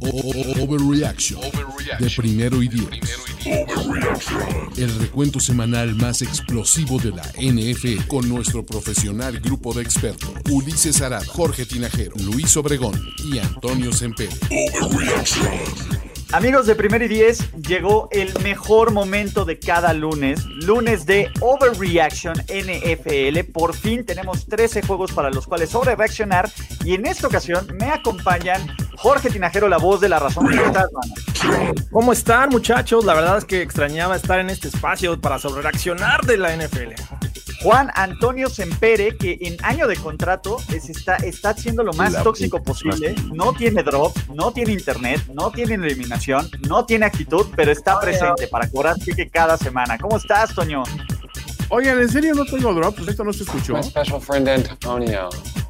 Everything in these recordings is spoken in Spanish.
Overreaction de primero y diez. El recuento semanal más explosivo de la NFL con nuestro profesional grupo de expertos. Ulises Arada, Jorge Tinajero, Luis Obregón y Antonio Sempere. Amigos de Primer y Diez, llegó el mejor momento de cada lunes, lunes de Overreaction NFL. Por fin tenemos 13 juegos para los cuales sobrereaccionar y en esta ocasión me acompañan Jorge Tinajero, la voz de la razón. ¿Cómo estás, mano? ¿Cómo están, muchachos? La verdad es que extrañaba estar en este espacio para sobrereaccionar de la NFL. Juan Antonio Sempere, que en año de contrato es- está, está haciendo lo más La tóxico posible. No tiene drop, no tiene internet, no tiene eliminación, no tiene actitud, pero está presente para cobrar cheque cada semana. ¿Cómo estás, Toño? Oigan, ¿en serio no tengo drop? Pues esto no se escuchó. My special friend Antonio.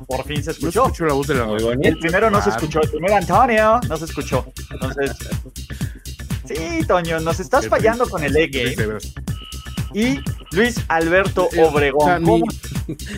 Por fin se No escuchó. escuchó la voz de la El primero no se escuchó, el primero Antonio no se escuchó. Entonces, sí, Toño, nos estás fallando con el De E-Game. Y Luis Alberto Obregón. ¿Cómo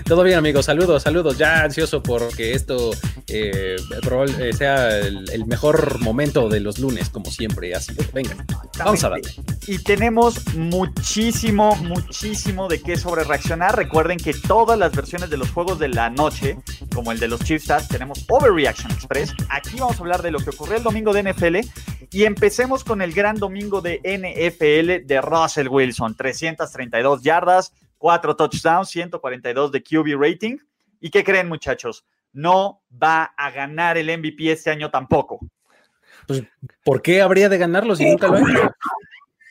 Todo bien, amigos. Saludos, saludos. Ya ansioso porque esto eh, eh, sea el, el mejor momento de los lunes, como siempre. Así que venga, vamos a darle. Y tenemos muchísimo, muchísimo de qué sobre reaccionar. Recuerden que todas las versiones de los juegos de la noche, como el de los Chiefs tenemos Overreaction Express. Aquí vamos a hablar de lo que ocurrió el domingo de NFL. Y empecemos con el gran domingo de NFL de Russell Wilson. 332 yardas, 4 touchdowns, 142 de QB rating. ¿Y qué creen, muchachos? No va a ganar el MVP este año tampoco. Pues, ¿por qué habría de ganarlo si nunca lo ha hecho?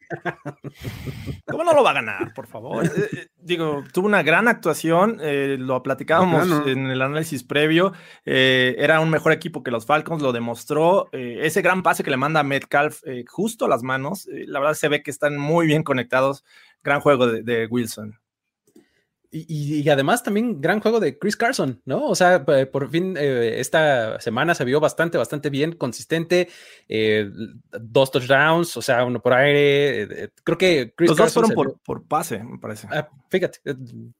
¿Cómo no lo va a ganar, por favor? Eh, eh, digo, tuvo una gran actuación, eh, lo platicábamos en el análisis previo, eh, era un mejor equipo que los Falcons, lo demostró, eh, ese gran pase que le manda a Metcalf eh, justo a las manos, eh, la verdad se ve que están muy bien conectados, gran juego de, de Wilson. Y, además también gran juego de Chris Carson, ¿no? O sea, por fin eh, esta semana se vio bastante, bastante bien, consistente, eh, dos touchdowns, o sea, uno por aire. eh, creo que Chris Los dos fueron por, por pase, me parece. Ah, fíjate,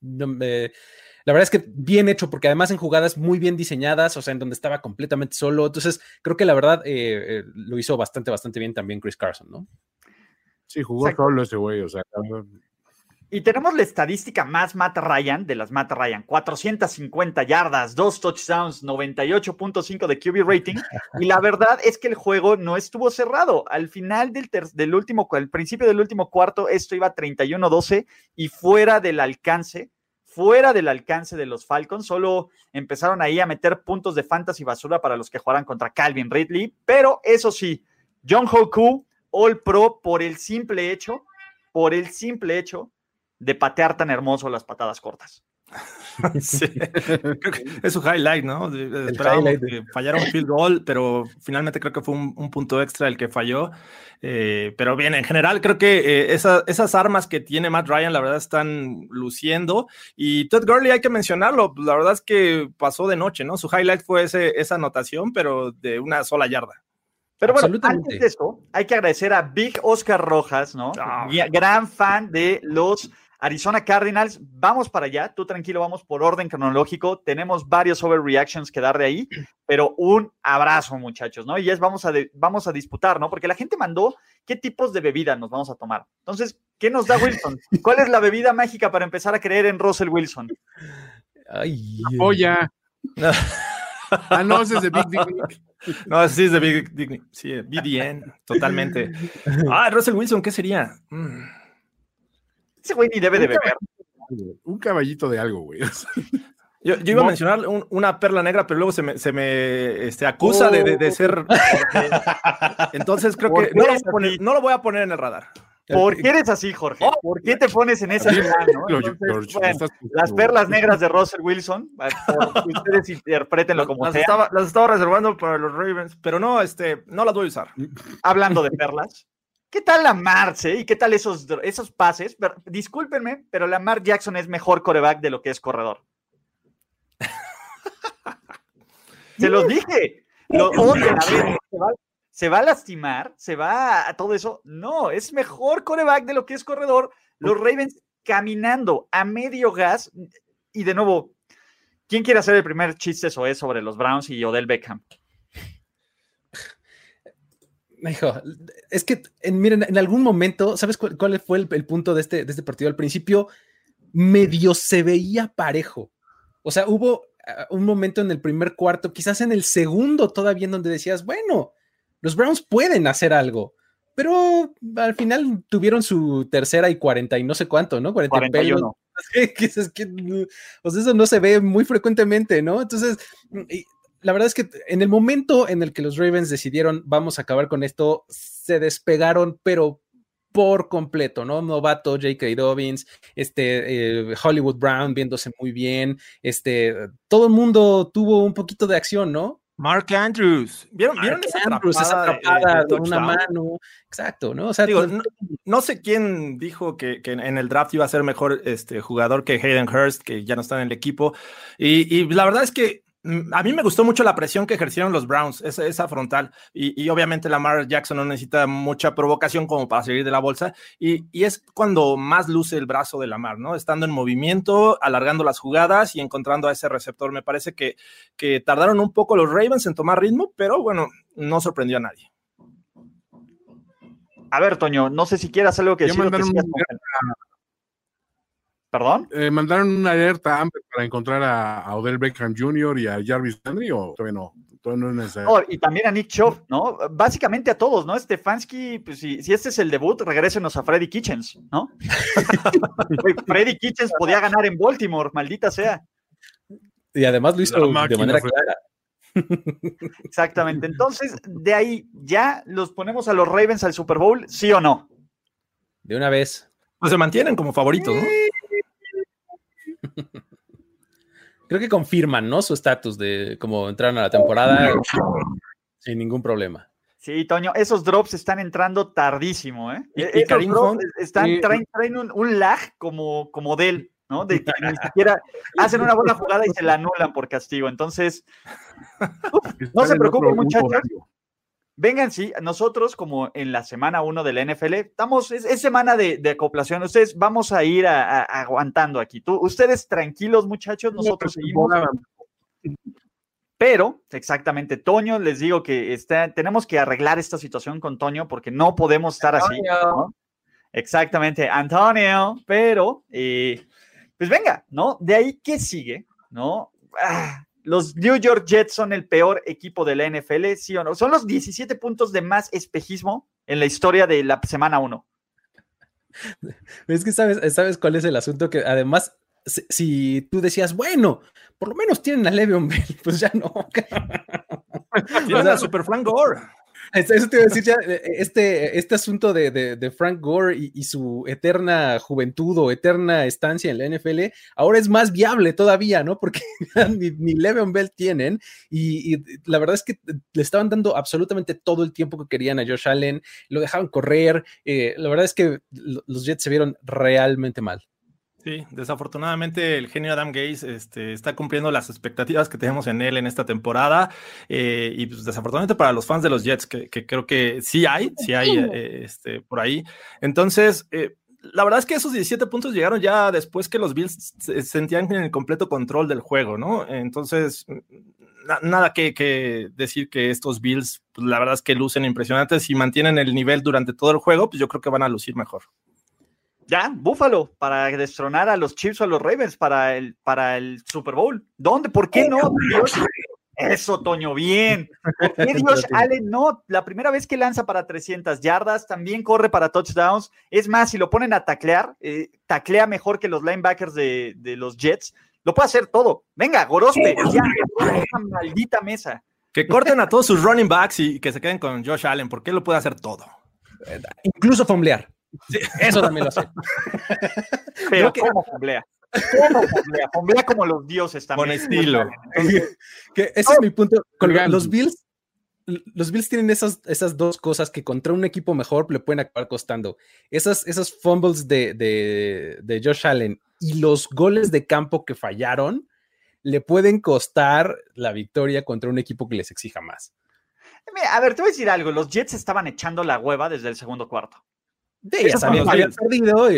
la verdad es que bien hecho, porque además en jugadas muy bien diseñadas, o sea, en donde estaba completamente solo. Entonces, creo que la verdad lo hizo bastante, bastante bien también Chris Carson, ¿no? Sí, jugó Exacto. solo ese güey, o sea. Y tenemos la estadística más Matt Ryan de las Matt Ryan: 450 yardas, dos touchdowns, 98.5 de QB rating. Y la verdad es que el juego no estuvo cerrado. Al final del, del último, al principio del último cuarto, esto iba 31-12 y fuera del alcance, fuera del alcance de los Falcons. Solo empezaron ahí a meter puntos de fantasy basura para los que jugaran contra Calvin Ridley. Pero eso sí, John Hoku, All Pro, por el simple hecho, por el simple hecho de patear tan hermoso las patadas cortas. Sí, creo que es su highlight, ¿no? El highlight de- un field goal, pero finalmente creo que fue un, un punto extra el que falló. Eh, pero bien, en general creo que eh, esa- esas armas que tiene Matt Ryan, la verdad, están luciendo. Y Todd Gurley, hay que mencionarlo, la verdad es que pasó de noche, ¿no? Su highlight fue ese- esa anotación, pero de una sola yarda. Pero bueno, antes de eso, hay que agradecer a Big Oscar Rojas, ¿no? Gui- Gran fan de los Arizona Cardinals. Vamos para allá, tú tranquilo, vamos por orden cronológico. Tenemos varios overreactions que dar de ahí, pero un abrazo, muchachos, ¿no? Y es vamos a, de- vamos a disputar, ¿no? Porque la gente mandó qué tipos de bebida nos vamos a tomar. Entonces, ¿qué nos da Wilson? ¿Cuál es la bebida mágica para empezar a creer en Russell Wilson? Ay, Polla. Ah, no, ese es de Big Dick. No, sí es de Big, sí, BDN, totalmente. Ah, Russell Wilson, ¿qué sería? Mm. Ese güey ni debe de beber. Un caballito de algo, güey. Yo, yo iba a mencionar un- una perla negra, pero luego se me, se me este, acusa de, de- de ser. Entonces creo ¿Por que lo, poner, no lo voy a poner en el radar. ¿Por qué eres así, Jorge? ¿Por qué te pones en ese plan? ¿no? Entonces, bueno, las perlas negras de Russell Wilson, que ustedes interpretenlo como Las sea. estaba, las estaba reservando para los Ravens, pero no, este, no las voy a usar. Hablando de perlas, ¿qué tal la Marce y qué tal esos, esos pases? Discúlpenme, pero Lamar Jackson es mejor coreback de lo que es corredor. Se los dije. Lo odian, a ver, se va, a lastimar, se va a todo eso. No, es mejor coreback de lo que es corredor. Los Ravens caminando a medio gas. Y de nuevo, ¿quién quiere hacer el primer chiste sobre los Browns y Odell Beckham? Hijo, es que, en, miren, en algún momento, ¿sabes cuál, cuál fue el, el punto de este, de este partido? Al principio, medio se veía parejo. O sea, hubo ah, un momento en el primer cuarto, quizás en el segundo todavía, en donde decías, bueno, los Browns pueden hacer algo, pero al final tuvieron su tercera y cuarenta y no sé cuánto, ¿no? 40 y pelos. 41. que que, mm, sea, eso no se ve muy frecuentemente, ¿no? Entonces, y la verdad es que en el momento en el que los Ravens decidieron vamos a acabar con esto, se despegaron, pero por completo, ¿no? Novato, J.K. Dobbins, este, eh, Hollywood Brown viéndose muy bien, este, todo el mundo tuvo un poquito de acción, ¿no? Mark Andrews. ¿Vieron, ¿vieron Mark esa Andrews, esa atrapada, de- atrapada de con una mano, exacto, ¿no? O sea, Digo, no, no sé quién dijo que, que en el draft iba a ser mejor este, jugador que Hayden Hurst, que ya no está en el equipo. Y, y la verdad es que a mí me gustó mucho la presión que ejercieron los Browns, esa, esa frontal. Y, y obviamente Lamar Jackson no necesita mucha provocación como para salir de la bolsa. Y, y es cuando más luce el brazo de Lamar, ¿no? Estando en movimiento, alargando las jugadas y encontrando a ese receptor. Me parece que, que tardaron un poco los Ravens en tomar ritmo, pero bueno, no sorprendió a nadie. A ver, Toño, no sé si quieras algo que decir. o que mandaron sigas un- con- ¿Perdón? Eh, ¿Mandaron una alerta Amber para encontrar a, a Odell Beckham Jr. y a Jarvis Landry o todavía no? Todavía no es necesario. Oh, y también a Nick Chubb, ¿no? Básicamente a todos, ¿no? Stefanski, pues si, si este es el debut, regrésenos a Freddy Kitchens, ¿no? Freddy Kitchens podía ganar en Baltimore, maldita sea. y además lo hizo de manera fue- clara. Exactamente. Entonces, de ahí, ¿ya los ponemos a los Ravens al Super Bowl? ¿Sí o no? De una vez. Pues se mantienen como favoritos, ¿no? Creo que confirman, ¿no? Su estatus de cómo entraron a la temporada sin ningún problema. Sí, Toño, esos drops están entrando tardísimo, ¿eh? Y- E- y esos Karim drops Hunt, están, traen, traen un, un lag como, como de él, ¿no? De que ni siquiera hacen una buena jugada y se la anulan por castigo. Entonces, no se preocupen, muchachos. Vengan, sí, nosotros como en la semana 1 de la NFL, estamos, es, es semana de, de acoplación, ustedes vamos a ir a- a- aguantando aquí. Tú, ustedes tranquilos, muchachos, nosotros seguimos. Pero, exactamente, Toño, les digo que está, tenemos que arreglar esta situación con Toño porque no podemos estar así. ¿no? Exactamente, Antonio, pero, eh, pues venga, ¿no? De ahí, ¿qué sigue? ¿No? Ah, los New York Jets son el peor equipo de la NFL, ¿sí o no? Son los 17 puntos de más espejismo en la historia de la semana 1. Es que sabes, sabes cuál es el asunto que además, si, si tú decías, bueno, por lo menos tienen a Le'Veon Bell, pues ya no. Tienen a Super Frank Gore. Eso te iba a decir ya, eh, este, este asunto de, de- Frank Gore y, su eterna juventud o eterna estancia en la NFL, ahora es más viable todavía, ¿no? Porque ni, ni Le'Veon Bell tienen y, la verdad es que le estaban dando absolutamente todo el tiempo que querían a Josh Allen, lo dejaban correr, eh, la verdad es que lo- los Jets se vieron realmente mal. Sí, desafortunadamente el genio Adam Gaze este, está cumpliendo las expectativas que tenemos en él en esta temporada eh, y pues, desafortunadamente para los fans de los Jets, que, que creo que sí hay, sí hay eh, este, por ahí. Entonces, eh, la verdad es que esos 17 puntos llegaron ya después que los Bills se sentían en el completo control del juego, ¿no? Entonces, na- nada que, que decir que estos Bills, pues, la verdad es que lucen impresionantes y mantienen el nivel durante todo el juego, pues yo creo que van a lucir mejor. Ya, Búfalo, para destronar a los Chiefs o a los Ravens para el, para el Super Bowl. ¿Dónde? ¿Por qué no? Dios? Eso, Toño, bien. ¿Por qué Dios Allen no? La primera vez que lanza para 300 yardas, también corre para touchdowns. Es más, si lo ponen a taclear, eh, taclea mejor que los linebackers de, de los Jets. Lo puede hacer todo. Venga, Gorospe, ya, esa maldita mesa. Que corten a todos sus running backs y que se queden con Josh Allen, porque él lo puede hacer todo. Incluso fomblear. Eso también lo sé. Pero que- ¿cómo fumblea? ¿Cómo fumblea? Fumblea como los dioses también. Con estilo. Que ese es mi punto. Con los Bills, los Bills tienen esas, esas dos cosas que contra un equipo mejor le pueden acabar costando. Esas, esas fumbles de, de, de Josh Allen y los goles de campo que fallaron le pueden costar la victoria contra un equipo que les exija más. Mira, A ver, te voy a decir algo. Los Jets estaban echando la hueva desde el segundo cuarto. Son que los habían perdido,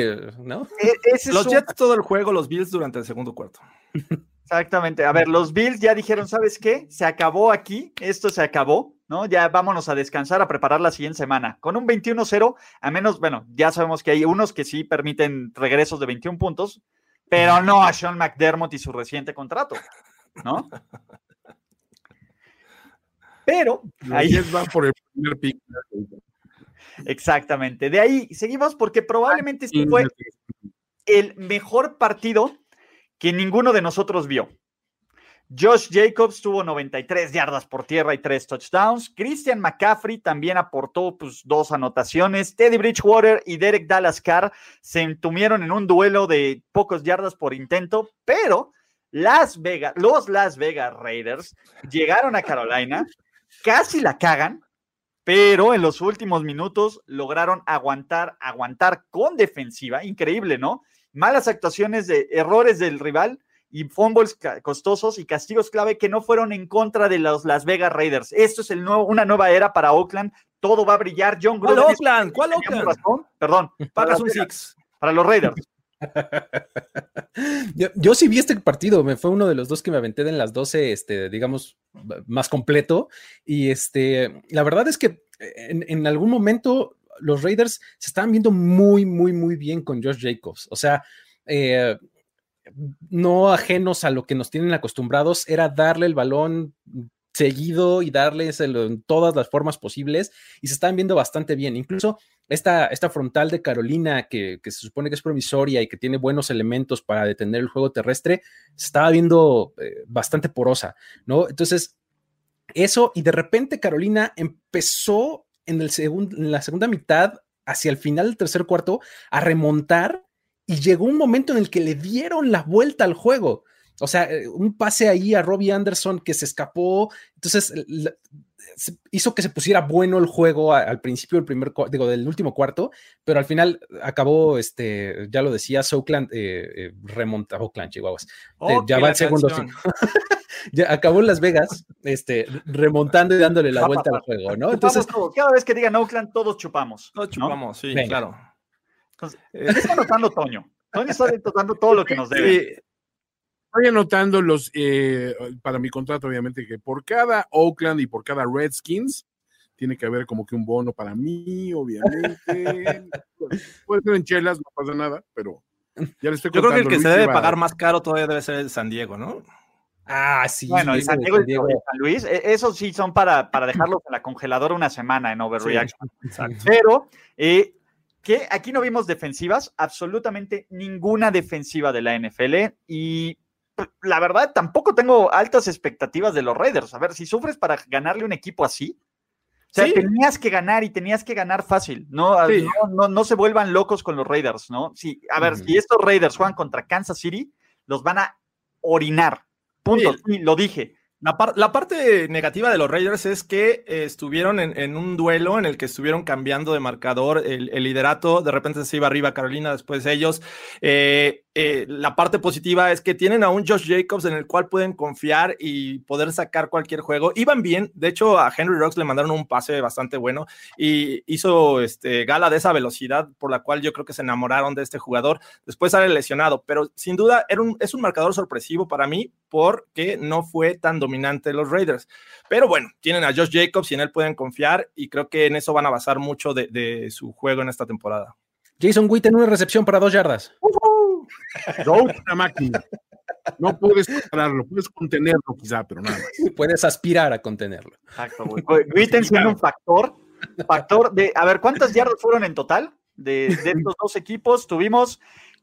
¿no? E- Los un- Jets todo el juego, los Bills durante el segundo cuarto. Exactamente. A ver, los Bills ya dijeron, ¿sabes qué? Se acabó aquí, esto se acabó, ¿no? Ya vámonos a descansar, a preparar la siguiente semana. Con un 21-0, a menos, bueno, ya sabemos que hay unos que sí permiten regresos de 21 puntos, pero no a Sean McDermott y su reciente contrato, ¿no? Pero Los ahí, Jets van por el primer pick. exactamente. De ahí seguimos porque probablemente este fue el mejor partido que ninguno de nosotros vio. Josh Jacobs tuvo 93 yardas por tierra y tres touchdowns. Christian McCaffrey también aportó pues, dos anotaciones. Teddy Bridgewater y Derek Dallas Carr se entumieron en un duelo de pocos yardas por intento, pero Las Vegas, los Las Vegas Raiders llegaron a Carolina, casi la cagan, pero en los últimos minutos lograron aguantar, aguantar con defensiva, increíble, ¿no? Malas actuaciones de errores del rival y fumbles costosos y castigos clave que no fueron en contra de los Las Vegas Raiders. Esto es el nuevo, una nueva era para Oakland. Todo va a brillar. John ¿Cuál Gruden. Oakland? ¿Cuál Oakland? razón. Perdón. Para, Vegas, six. para los Raiders. Yo, sí vi este partido, me fue uno de los dos que me aventé en las 12, este, digamos, más completo. Y este, la verdad es que en, en algún momento los Raiders se estaban viendo muy, muy, muy bien con Josh Jacobs. O sea, eh, no ajenos a lo que nos tienen acostumbrados, era darle el balón seguido y darleselo en todas las formas posibles y se estaban viendo bastante bien. Incluso esta, esta frontal de Carolina que, que se supone que es provisoria y que tiene buenos elementos para detener el juego terrestre, se estaba viendo eh, bastante porosa, ¿no? Entonces, eso y de repente Carolina empezó en, el en la segunda mitad, hacia el final del tercer cuarto, a remontar y llegó un momento en el que le dieron la vuelta al juego. O sea, eh, un pase ahí a Robbie Anderson que se escapó. Entonces, hizo que se pusiera bueno el juego al principio del primer, digo, del último cuarto, pero al final acabó, este, ya lo decía, Oakland eh, eh, remonta, Oakland, Chihuahuas. Eh, Ok, ya va el segundo. Ya acabó en Las Vegas, este, remontando y dándole la vuelta al juego, ¿no? Entonces, cada vez que digan Oakland, todos chupamos. No ¿no? chupamos, sí, Venga. claro. Entonces, ¿qué está notando Toño? Toño está notando todo lo que nos debe. Sí, Estoy anotando los, eh, para mi contrato, obviamente, que por cada Oakland y por cada Redskins tiene que haber como que un bono para mí, obviamente. Puede ser en chelas, no pasa nada, pero ya le estoy Yo creo que el que se debe pagar más caro todavía debe ser el San Diego, ¿no? ah, sí. Bueno, el San Diego y San Diego. el San Luis, e- esos sí son para, para dejarlos en la congeladora una semana en Overreaction. Exacto. Pero, eh, que aquí no vimos defensivas, absolutamente ninguna defensiva de la NFL. Y la verdad, tampoco tengo altas expectativas de los Raiders. A ver, si sufres para ganarle un equipo así. O sea, Sí. tenías que ganar y tenías que ganar fácil. No, Sí. no, no, no se vuelvan locos con los Raiders, ¿no? Sí, a ver, si estos Raiders juegan contra Kansas City, los van a orinar. Punto. Sí. Sí, lo dije. La, par- la parte negativa de los Raiders es que eh, estuvieron en, en un duelo en el que estuvieron cambiando de marcador el, el liderato, de repente se iba arriba Carolina, después ellos. Eh, eh, la parte positiva es que tienen a un Josh Jacobs en el cual pueden confiar y poder sacar cualquier juego. Iban bien, de hecho a Henry Rocks le mandaron un pase bastante bueno y hizo este, gala de esa velocidad por la cual yo creo que se enamoraron de este jugador. Después sale lesionado, pero sin duda era un, es un marcador sorpresivo para mí porque no fue tan dominante los Raiders. Pero bueno, tienen a Josh Jacobs y en él pueden confiar y creo que en eso van a basar mucho de, de su juego en esta temporada. Jason Witt en una recepción para dos yardas. Una máquina. No puedes pararlo, puedes contenerlo quizá, pero nada más. Puedes aspirar a contenerlo. Exacto, güey. Witten siendo un factor, factor de, a ver, ¿cuántas yardas fueron en total de, de estos dos equipos? Tuvimos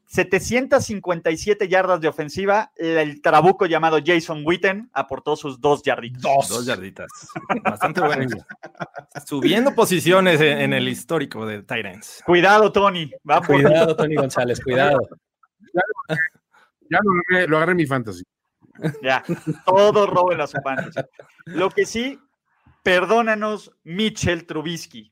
757 yardas de ofensiva. El trabuco llamado Jason Witten aportó sus dos yarditas. Dos yarditas. Bastante bueno. Subiendo posiciones en, en el histórico de Titans. Cuidado, Tony. Va por- Cuidado, Tony González, cuidado. Ya lo agarré, lo agarré en mi fantasy. Ya, todo roben a su fantasy. Lo que sí, perdónanos, Mitchell Trubisky.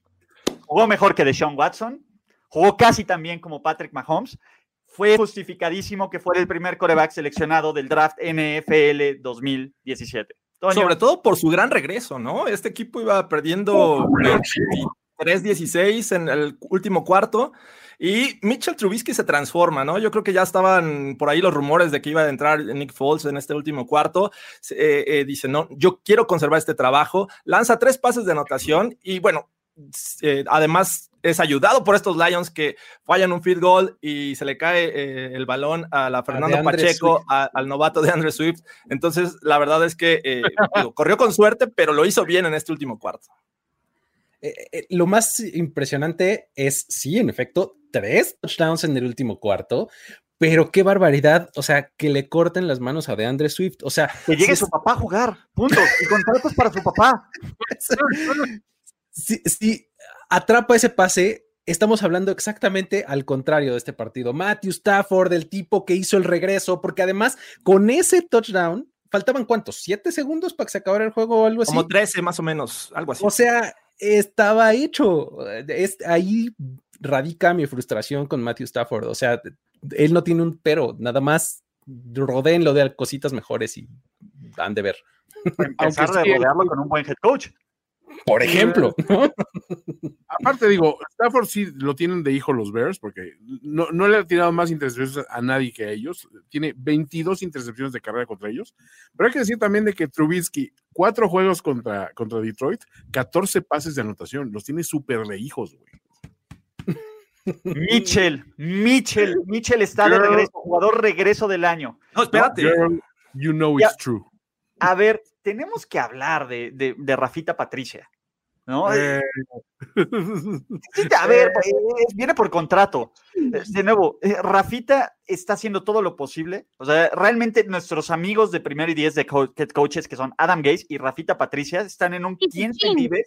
Jugó mejor que Deshaun Watson, jugó casi tan bien como Patrick Mahomes. Fue justificadísimo que fuera el primer coreback seleccionado del draft NFL 2017. Toño, Sobre todo por su gran regreso, ¿no? Este equipo iba perdiendo 23-16 en el último cuarto y Mitchell Trubisky se transforma, ¿no? Yo creo que ya estaban por ahí los rumores de que iba a entrar Nick Foles en este último cuarto. Eh, eh, dice, no, yo quiero conservar este trabajo. Lanza tres pases de anotación y bueno, eh, además es ayudado por estos Lions que fallan un field goal y se le cae eh, el balón a la Fernando Pacheco, a- al novato de Andre Swift. Entonces, la verdad es que eh, digo, corrió con suerte, pero lo hizo bien en este último cuarto. Lo más impresionante es, sí, en efecto, tres touchdowns en el último cuarto, pero qué barbaridad, o sea, que le corten las manos a DeAndre Swift, o sea, que llegue su papá a jugar, punto. Y contratos para su papá. si, si atrapa ese pase, estamos hablando exactamente al contrario de este partido. Matthew Stafford, el tipo que hizo el regreso, porque además con ese touchdown, faltaban cuántos, siete segundos para que se acabara el juego o algo así. Como 13 más o menos, algo así. O sea, estaba hecho. Es, ahí radica mi frustración con Matthew Stafford. O sea, él no tiene un pero, nada más rodéenlo de cositas mejores y han de ver. Empezar de rodearlo con un buen head coach. Por ejemplo, ¿no? Aparte, digo, Stafford sí lo tienen de hijo los Bears, porque no, no le ha tirado más intercepciones a nadie que a ellos. Tiene 22 intercepciones de carrera contra ellos. Pero hay que decir también de que Trubisky, cuatro juegos contra, contra Detroit, 14 pases de anotación. Los tiene súper de hijos, güey. Mitchell, Mitchell, Mitchell está de regreso, jugador regreso del año. No, espérate. Girl, you know Ya. it's true. A ver, tenemos que hablar de, de, de Rafita Patricia, ¿no? Eh, Sí, A ver, eh, viene por contrato. Eh, De nuevo, eh, Rafita está haciendo todo lo posible. O sea, realmente nuestros amigos de primero y diez de head coaches, que son Adam Gates y Rafita Patricia, están en un quién se vive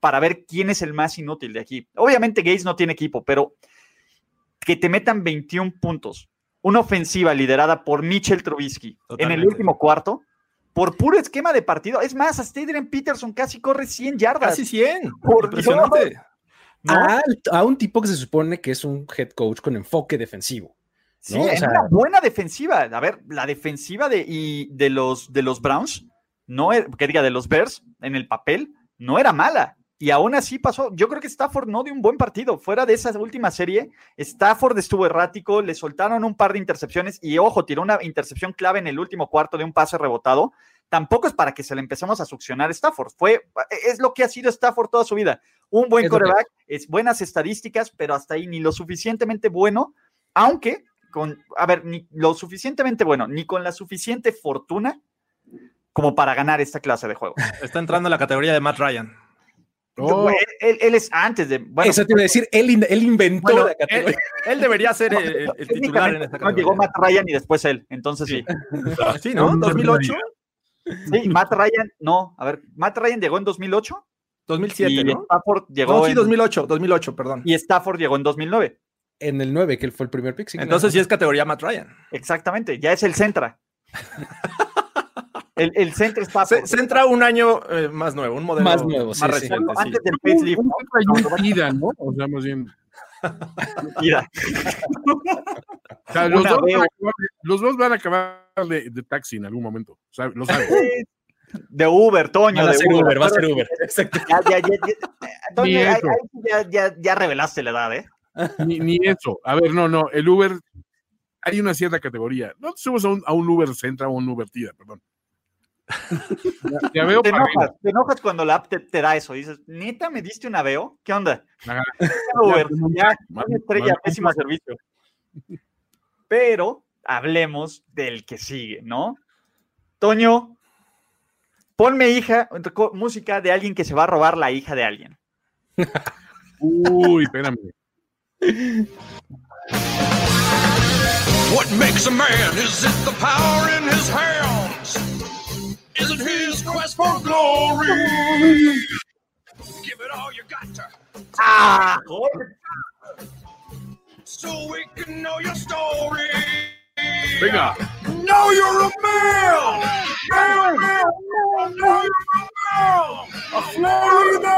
para ver quién es el más inútil de aquí. Obviamente Gates no tiene equipo, pero que te metan 21 puntos, una ofensiva liderada por Mitchell Trubisky en el último cuarto, por puro esquema de partido. Es más, hasta Adrian Peterson casi corre 100 yardas. Casi 100. Por Impresionante. ¿no? a, a un tipo que se supone que es un head coach con enfoque defensivo. Sí, sea- una buena defensiva. A ver, la defensiva de, y de, los, de los Browns, no era- que diga, de los Bears, en el papel, no era mala. Y aún así pasó. Yo creo que Stafford no dio un buen partido. Fuera de esa última serie, Stafford estuvo errático, le soltaron un par de intercepciones y, ojo, tiró una intercepción clave en el último cuarto de un pase rebotado. Tampoco es para que se le empecemos a succionar a Stafford. Fue, es lo que ha sido Stafford toda su vida. Un buen coreback, es buenas estadísticas, pero hasta ahí ni lo suficientemente bueno, aunque con, a ver, ni lo suficientemente bueno, ni con la suficiente fortuna como para ganar esta clase de juego. Está entrando en la categoría de Matt Ryan. Oh, él, él- él es antes de, bueno, Eso te iba a decir, él, él inventó Bueno, la categoría. Él, él debería ser el, el- el titular en esta no llegó categoría. Matt Ryan y después él, entonces sí. Sí, ¿no? 2008, Sí, Matt Ryan, no, a ver, Matt Ryan llegó en 2008 2007, y ¿no? Stafford llegó No, sí, en, 2008, 2008, perdón. y Stafford llegó en 2009. En el 9, que él fue el primer pick. Entonces sí es categoría Matt Ryan. Exactamente, ya es el Centra. el, el Centra está Se, se entra un año eh, más nuevo, un modelo Más nuevo, sí, sí. reciente. sí. antes del un, facelift, un ¿no? Centra y un Ida, ¿no? O sea, más bien. Mira, O sea, los, dos van veo. a acabar de, los dos van a acabar de, de taxi en algún momento. O sea, lo sabes. de Uber, Toño, Va a ser Uber. Uber, va a ser Uber. Exacto. Ya, ya, ya, ya, Toño, ahí- ahí ya, ya, ya revelaste la edad, ¿eh? Ni, ni eso. A ver, no, no. El Uber, hay una cierta categoría. No te subes a un, a un Uber Centra o un Uber Tida, perdón. Ya, veo Te enojas, te enojas cuando la app te, te da eso. Dices, neta, ¿me diste un aveo? ¿Qué onda? Ajá. Uber, Ya, ya, mal- una estrella, mal- pésimo servicio. Pero hablemos del que sigue, ¿no? Toño, ponme hija, música de alguien que se va a robar la hija de alguien. Uy, espérame. What makes a man? Is it the power in his hands? Is it his quest for glory? you got to. ¡Ah! So we can know your story. Venga. Know you're a man. Man, man, man, know you're a man. A Florida.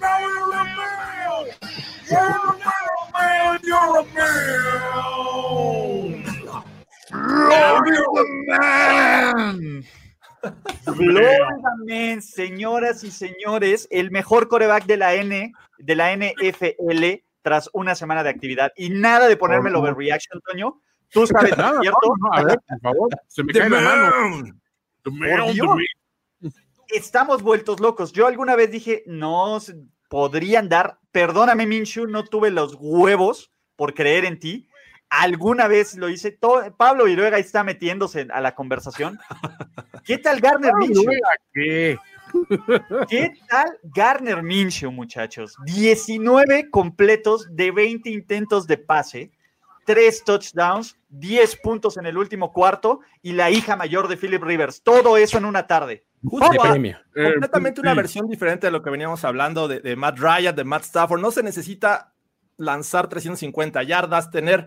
Now you're a man. You're a man. You're a man. Florida man. Florida Man, señoras y señores, el mejor coreback de la N, de la NFL tras una semana de actividad. Y nada de ponerme el overreaction, Toño. Tú sabes, ¿no es Nada, ¿cierto? no, no, a ver, por favor, se me The cae la mano. Dios. Estamos vueltos locos. Yo alguna vez dije, no se- podrían dar, perdóname, Minshu, no tuve los huevos por creer en ti. Alguna vez lo hice. To- Pablo Viruega está metiéndose a la conversación. ¿Qué tal Garner Minshew? ¿Qué? ¿Qué tal Garner Minshew, muchachos? 19 completos de 20 intentos de pase, 3 touchdowns, 10 puntos en el último cuarto y la hija mayor de Philip Rivers. Todo eso en una tarde. Justo de. Eh, completamente una sí. versión diferente de lo que veníamos hablando de, de Matt Ryan, de Matt Stafford. No se necesita lanzar 350 yardas, tener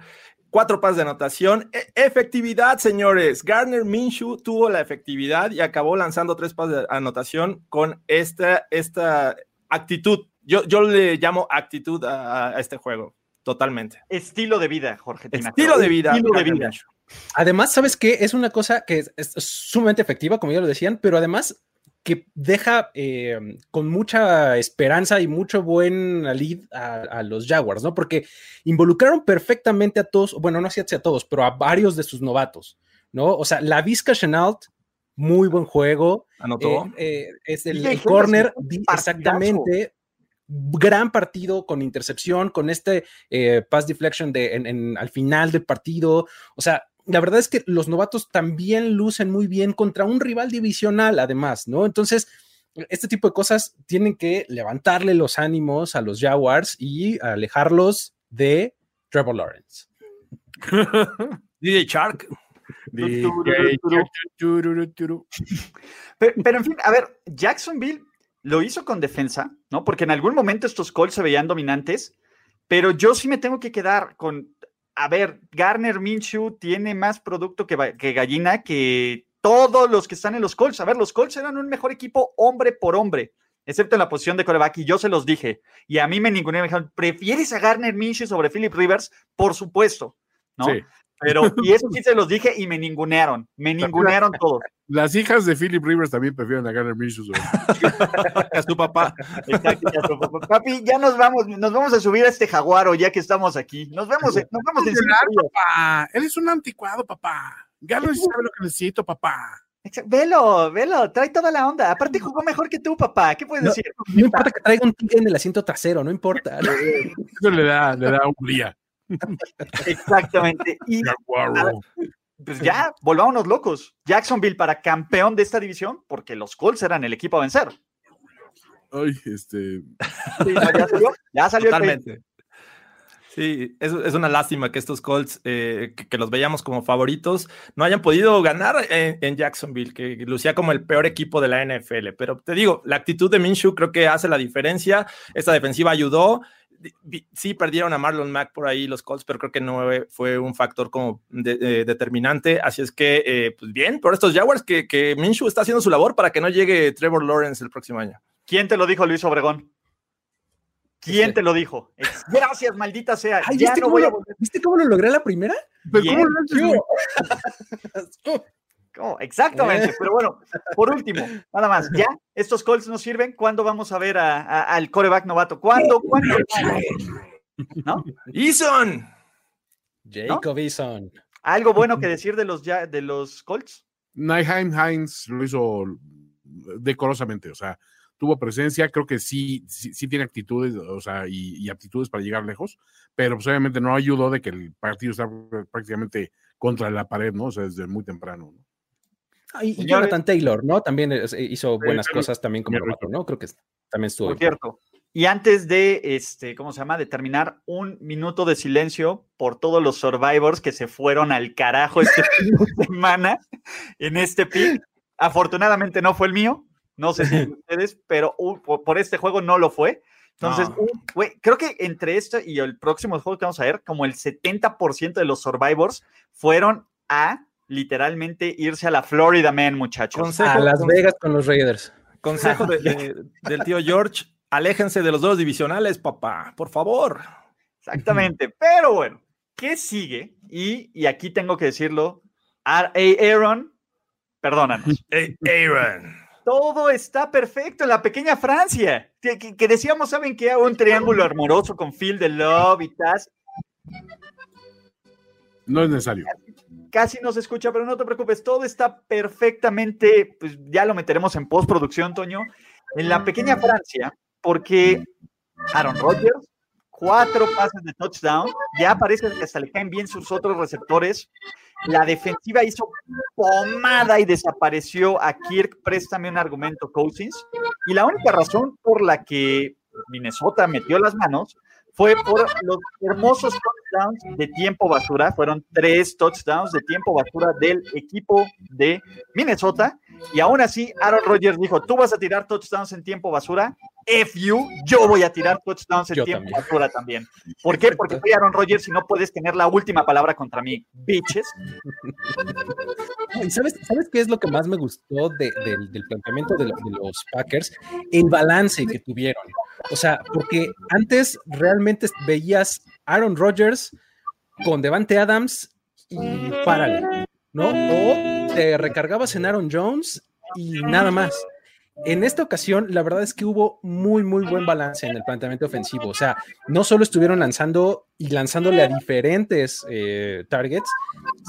cuatro pases de anotación. E- efectividad, señores. Garner Minshew tuvo la efectividad y acabó lanzando tres pases de anotación con esta, esta actitud. Yo, yo le llamo actitud a, a este juego, totalmente. Estilo de vida, Jorge. Estilo de vida. Estilo de vida. Minshew. Además, ¿sabes qué? Es una cosa que es, es sumamente efectiva, como ya lo decían, pero además que deja eh, con mucha esperanza y mucho buen lead a, a los Jaguars, ¿no? Porque involucraron perfectamente a todos, bueno, no así a todos, pero a varios de sus novatos, ¿no? O sea, la Vizca Chenault, muy buen juego. Anotó. Eh, eh, es el, corner, exactamente. Gran partido con intercepción, con este eh, pass deflection de, en- en- al final del partido. O sea, la verdad es que los novatos también lucen muy bien contra un rival divisional, además, ¿no? Entonces, este tipo de cosas tienen que levantarle los ánimos a los Jaguars y alejarlos de Trevor Lawrence. DJ Shark. DJ chururuturu. Pero, pero, en fin, a ver, Jacksonville lo hizo con defensa, ¿no? Porque en algún momento estos Colts se veían dominantes, pero yo sí me tengo que quedar con, a ver, Garner Minshew tiene más producto que, gallina que todos los que están en los Colts. A ver, los Colts eran un mejor equipo hombre por hombre, excepto en la posición de coreback, y yo se los dije. Y a mí me ningunearon, me dijeron, ¿prefieres a Garner Minshew sobre Philip Rivers? Por supuesto, ¿no? Sí. Pero, y eso sí se los dije y me ningunearon, me ningunearon todos. Las hijas de Philip Rivers también prefieren a Garner Minshew. A su papá. Exacto, ya, papá. Papi, ya nos vamos, nos vamos a subir a este jaguaro ya que estamos aquí. Nos vemos, en- nos vemos en días. Papá, eres un anticuado, papá. Garner sabe lo que necesito, papá. Exacto. Velo, velo, trae toda la onda. Aparte jugó mejor que tú, papá. ¿Qué puedes No, decir? No importa que traiga un tigre en el asiento trasero, no importa. Eso le da, le da un día. Exactamente. Y Jaguaro. Pues ya, volvámonos locos. Jacksonville para campeón de esta división, porque los Colts eran el equipo a vencer. Ay, este. Sí, no, ya salió, ya salió el Totalmente. Sí, es, es una lástima que estos Colts, eh, que, que los veíamos como favoritos, no hayan podido ganar en, en Jacksonville, que lucía como el peor equipo de la NFL. Pero te digo, la actitud de Minshew creo que hace la diferencia. Esta defensiva ayudó. Sí, perdieron a Marlon Mack por ahí los Colts, pero creo que no fue un factor como de- eh, determinante. Así es que, eh, pues bien, por estos Jaguars, que, que Minshew está haciendo su labor para que no llegue Trevor Lawrence el próximo año. ¿Quién te lo dijo, Luis Obregón? ¿Quién Este. te lo dijo? Gracias, maldita sea. Ay, ya ¿viste, no cómo voy a lo, volver. ¿Viste cómo lo logré la primera? Pero Bien. ¿cómo lo güey? ¿Cómo? Exactamente, pero bueno, por último, nada más, ya estos calls nos sirven. ¿Cuándo vamos a ver a- a- al coreback novato? ¿Cuándo? ¿Cuándo? ¿No? ¡Eason! Jacob Eason. ¿Algo bueno que decir de los, ya, de los Colts? Nyheim Hines lo hizo decorosamente, o sea, tuvo presencia, creo que sí, sí, sí tiene actitudes, o sea, y, y aptitudes para llegar lejos, pero pues obviamente no ayudó de que el partido está prácticamente contra la pared, ¿no? O sea, desde muy temprano. ¿no? Ah, Y, y Señores. Jonathan Taylor, ¿no? También es- hizo buenas cosas también como novato, ¿no? Creo que también estuvo Por cierto. Y antes de, este, ¿cómo se llama? De terminar, un minuto de silencio por todos los survivors que se fueron al carajo de semana en este pick. Afortunadamente no fue el mío, no sé si ustedes, pero uh, por, este juego no lo fue. Entonces, No. un- güey, creo que entre esto y el próximo juego que vamos a ver, como el 70% de los Survivors fueron a literalmente irse a la Florida Man, muchachos. Consejo, A Las Vegas con los Raiders. consejo de- de- del tío George, aléjense de los dos divisionales, papá, por favor. Exactamente. Pero bueno, ¿qué sigue? Y, y aquí tengo que decirlo, Aaron, perdónanos. Aaron. Todo está perfecto en la pequeña Francia. Que, que- que decíamos, ¿saben qué? Un triángulo amoroso con Phil de Love y Taz. No es necesario. Casi no se escucha, pero no te preocupes, todo está perfectamente, pues ya lo meteremos en postproducción, Toño, en la pequeña Francia, porque Aaron Rodgers, cuatro pases de touchdown, ya parece que hasta le caen bien sus otros receptores. La defensiva hizo pomada y desapareció a Kirk. Préstame un argumento, Cousins. Y la única razón por la que Minnesota metió las manos fue por los hermosos touchdowns de tiempo basura. Fueron tres touchdowns de tiempo basura del equipo de Minnesota. Y aún así, Aaron Rodgers dijo: Tú vas a tirar touchdowns en tiempo basura. F you, yo voy a tirar touchdowns en Yo tiempo también. basura también. ¿Por qué? Porque soy Aaron Rodgers y no puedes tener la última palabra contra mí, bitches. No, ¿Y sabes, sabes qué es lo que más me gustó de- del, del planteamiento de, lo- de los Packers? El balance que tuvieron. O sea, porque antes realmente veías Aaron Rodgers con Devante Adams y párale, ¿no? O te recargabas en Aaron Jones y nada más. En esta ocasión, la verdad es que hubo muy, muy buen balance en el planteamiento ofensivo. O sea, no solo estuvieron lanzando y lanzándole a diferentes eh, targets,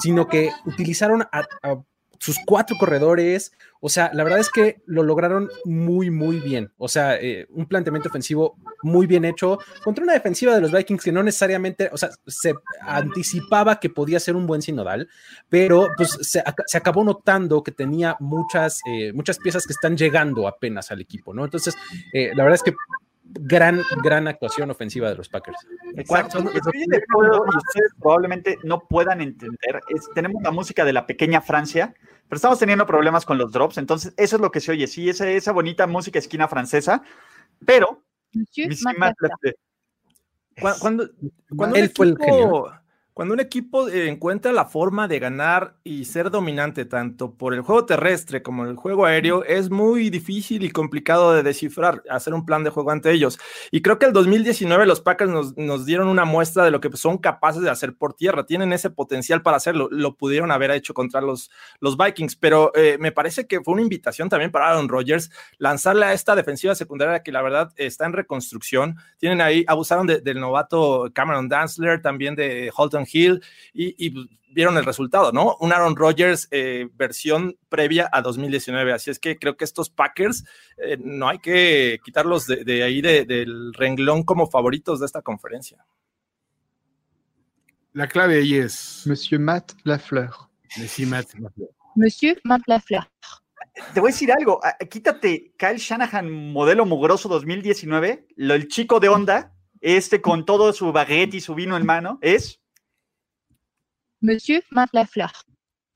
sino que utilizaron a, a sus cuatro corredores. O sea, la verdad es que lo lograron muy, muy bien. O sea, eh, un planteamiento ofensivo muy bien hecho contra una defensiva de los Vikings que no necesariamente, o sea, se anticipaba que podía ser un buen sinodal, pero pues se, ac- se acabó notando que tenía muchas, eh, muchas piezas que están llegando apenas al equipo, ¿no? Entonces, eh, la verdad es que gran, gran actuación ofensiva de los Packers. Exacto. Lo que de y ustedes probablemente no puedan entender es tenemos la música de la pequeña Francia, pero estamos teniendo problemas con los drops, entonces eso es lo que se oye, sí, esa, esa bonita música esquina francesa, pero Cuando, cuando un Él fue el equipo, genio. Cuando un equipo eh, encuentra la forma de ganar y ser dominante tanto por el juego terrestre como el juego aéreo, es muy difícil y complicado de descifrar, hacer un plan de juego ante ellos. Y creo que el 2019 los Packers nos, nos dieron una muestra de lo que son capaces de hacer por tierra. Tienen ese potencial para hacerlo. Lo pudieron haber hecho contra los, los Vikings, pero eh, me parece que fue una invitación también para Aaron Rodgers lanzarle a esta defensiva secundaria que la verdad está en reconstrucción. Tienen ahí, abusaron de- del novato Cameron Dantzler, también de Holton Hill, y, y, pues, vieron el resultado, ¿no? Un Aaron Rodgers eh, versión previa a 2019. Así es que creo que estos Packers eh, no hay que quitarlos de, de ahí de- del renglón como favoritos de esta conferencia. La clave ahí es. Monsieur Matt Lafleur. Decí Matt Lafleur. Monsieur Matt Lafleur. te voy a decir algo, ah, quítate Kyle Shanahan modelo mugroso 2019, lo, el chico de onda, este con todo su baguette y su vino en mano, es Monsieur Matt Lafleur.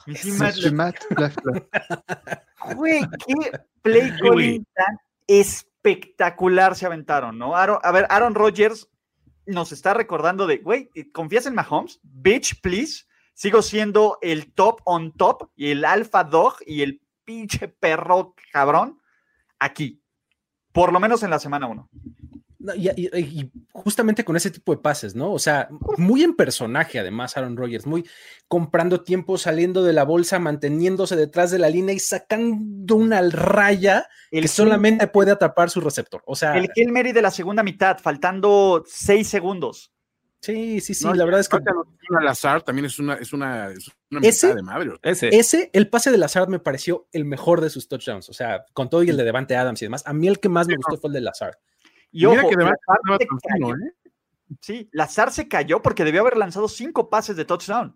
Monsieur Matt Lafleur. Güey, qué play calling tan espectacular se aventaron, ¿no? Aaron, a ver, Aaron Rodgers nos está recordando de, güey, ¿confías en Mahomes? Bitch, please. Sigo siendo el top on top y el alfa dog y el pinche perro cabrón aquí. Por lo menos en la semana 1 y, y- y justamente con ese tipo de pases, ¿no? O sea, muy en personaje, además, Aaron Rodgers, muy comprando tiempo, saliendo de la bolsa, manteniéndose detrás de la línea y sacando una raya El que solamente puede atrapar su receptor. O sea, El Hail Mary de la segunda mitad, faltando seis segundos. sí, sí, sí, No, la verdad es que al azar también es una, es una, es una Ese- de madre. Ese. ese, el pase de Lazard me pareció el mejor de sus touchdowns. O sea, con todo y el de Devante Adams y demás. A mí el que más me gustó fue el de Lazard. Y Mira ojo, que Lazar se cayó. ¿eh? Sí, Lazar se cayó porque debió haber lanzado cinco pases de touchdown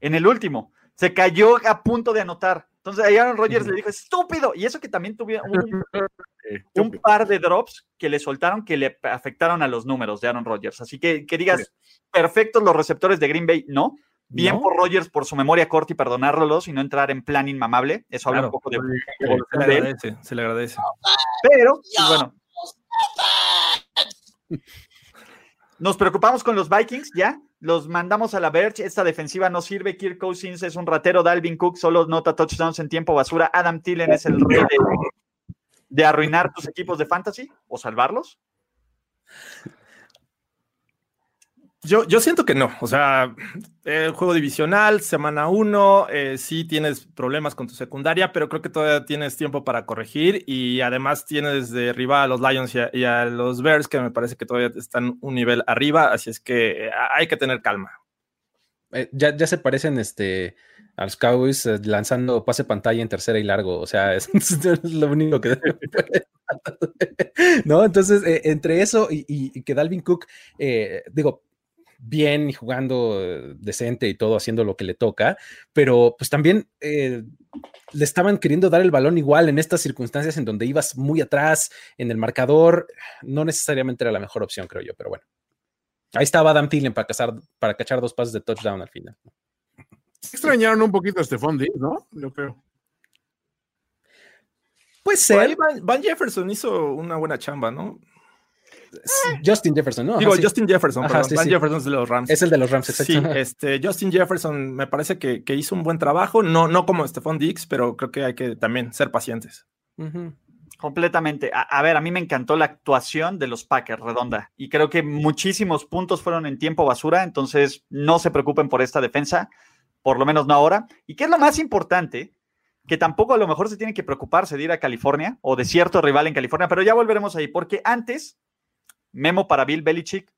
en el último. Se cayó a punto de anotar. Entonces ahí Aaron Rodgers le dijo, estúpido. Y eso que también tuvieron un, un par de drops que le soltaron que le afectaron a los números de Aaron Rodgers. Así que que digas, perfectos los receptores de Green Bay, no. Bien ¿No? por Rodgers por su memoria corta y perdonárselos y no entrar en plan inmamable. Eso habla Claro. un poco de, Se le agradece, se le agradece. Pero, pues, bueno, Nos preocupamos con los Vikings, ya. Los mandamos a la Verge. Esta defensiva no sirve. Kirk Cousins es un ratero. Dalvin Cook solo nota touchdowns en tiempo basura. Adam Thielen es el rey de, de arruinar tus equipos de fantasy o salvarlos. Yo, yo siento que no. O sea, el juego divisional, semana uno, eh, sí tienes problemas con tu secundaria, pero creo que todavía tienes tiempo para corregir y además tienes de arriba a los Lions y a, los Bears, que me parece que todavía están un nivel arriba, así es que eh, hay que tener calma. Eh, ya, ya se parecen este, a los Cowboys lanzando pase pantalla en tercera y largo. O sea, es, lo único que. ¿No? Entonces, entre eso y, que Dalvin Cook, digo, bien y jugando eh, decente y todo, haciendo lo que le toca, pero pues también eh, le estaban queriendo dar el balón igual en estas circunstancias en donde ibas muy atrás en el marcador. No necesariamente era la mejor opción, creo yo, pero bueno. Ahí estaba Adam Thielen para, cazar, para cachar dos pases de touchdown al final. Extrañaron un poquito a Stephon Diggs, ¿no? Yo creo. Ahí ser. Van, Van Jefferson hizo una buena chamba, ¿no? Justin Jefferson, ¿no? Digo, Ajá, sí. Justin Jefferson, Ajá, perdón. sí, Van sí. Jefferson es de los Rams. Es el de los Rams, exacto. Sí, este, Justin Jefferson me parece que, que hizo un buen trabajo, no, no como Stephon Diggs, pero creo que hay que también ser pacientes. Completamente. A, a ver, a mí me encantó la actuación de los Packers redonda y creo que muchísimos puntos fueron en tiempo basura, entonces no se preocupen por esta defensa, por lo menos no ahora. ¿Y qué es lo más importante? Que tampoco a lo mejor se tienen que preocuparse de ir a California o de cierto rival en California, pero ya volveremos ahí, porque antes, memo para Bill Belichick,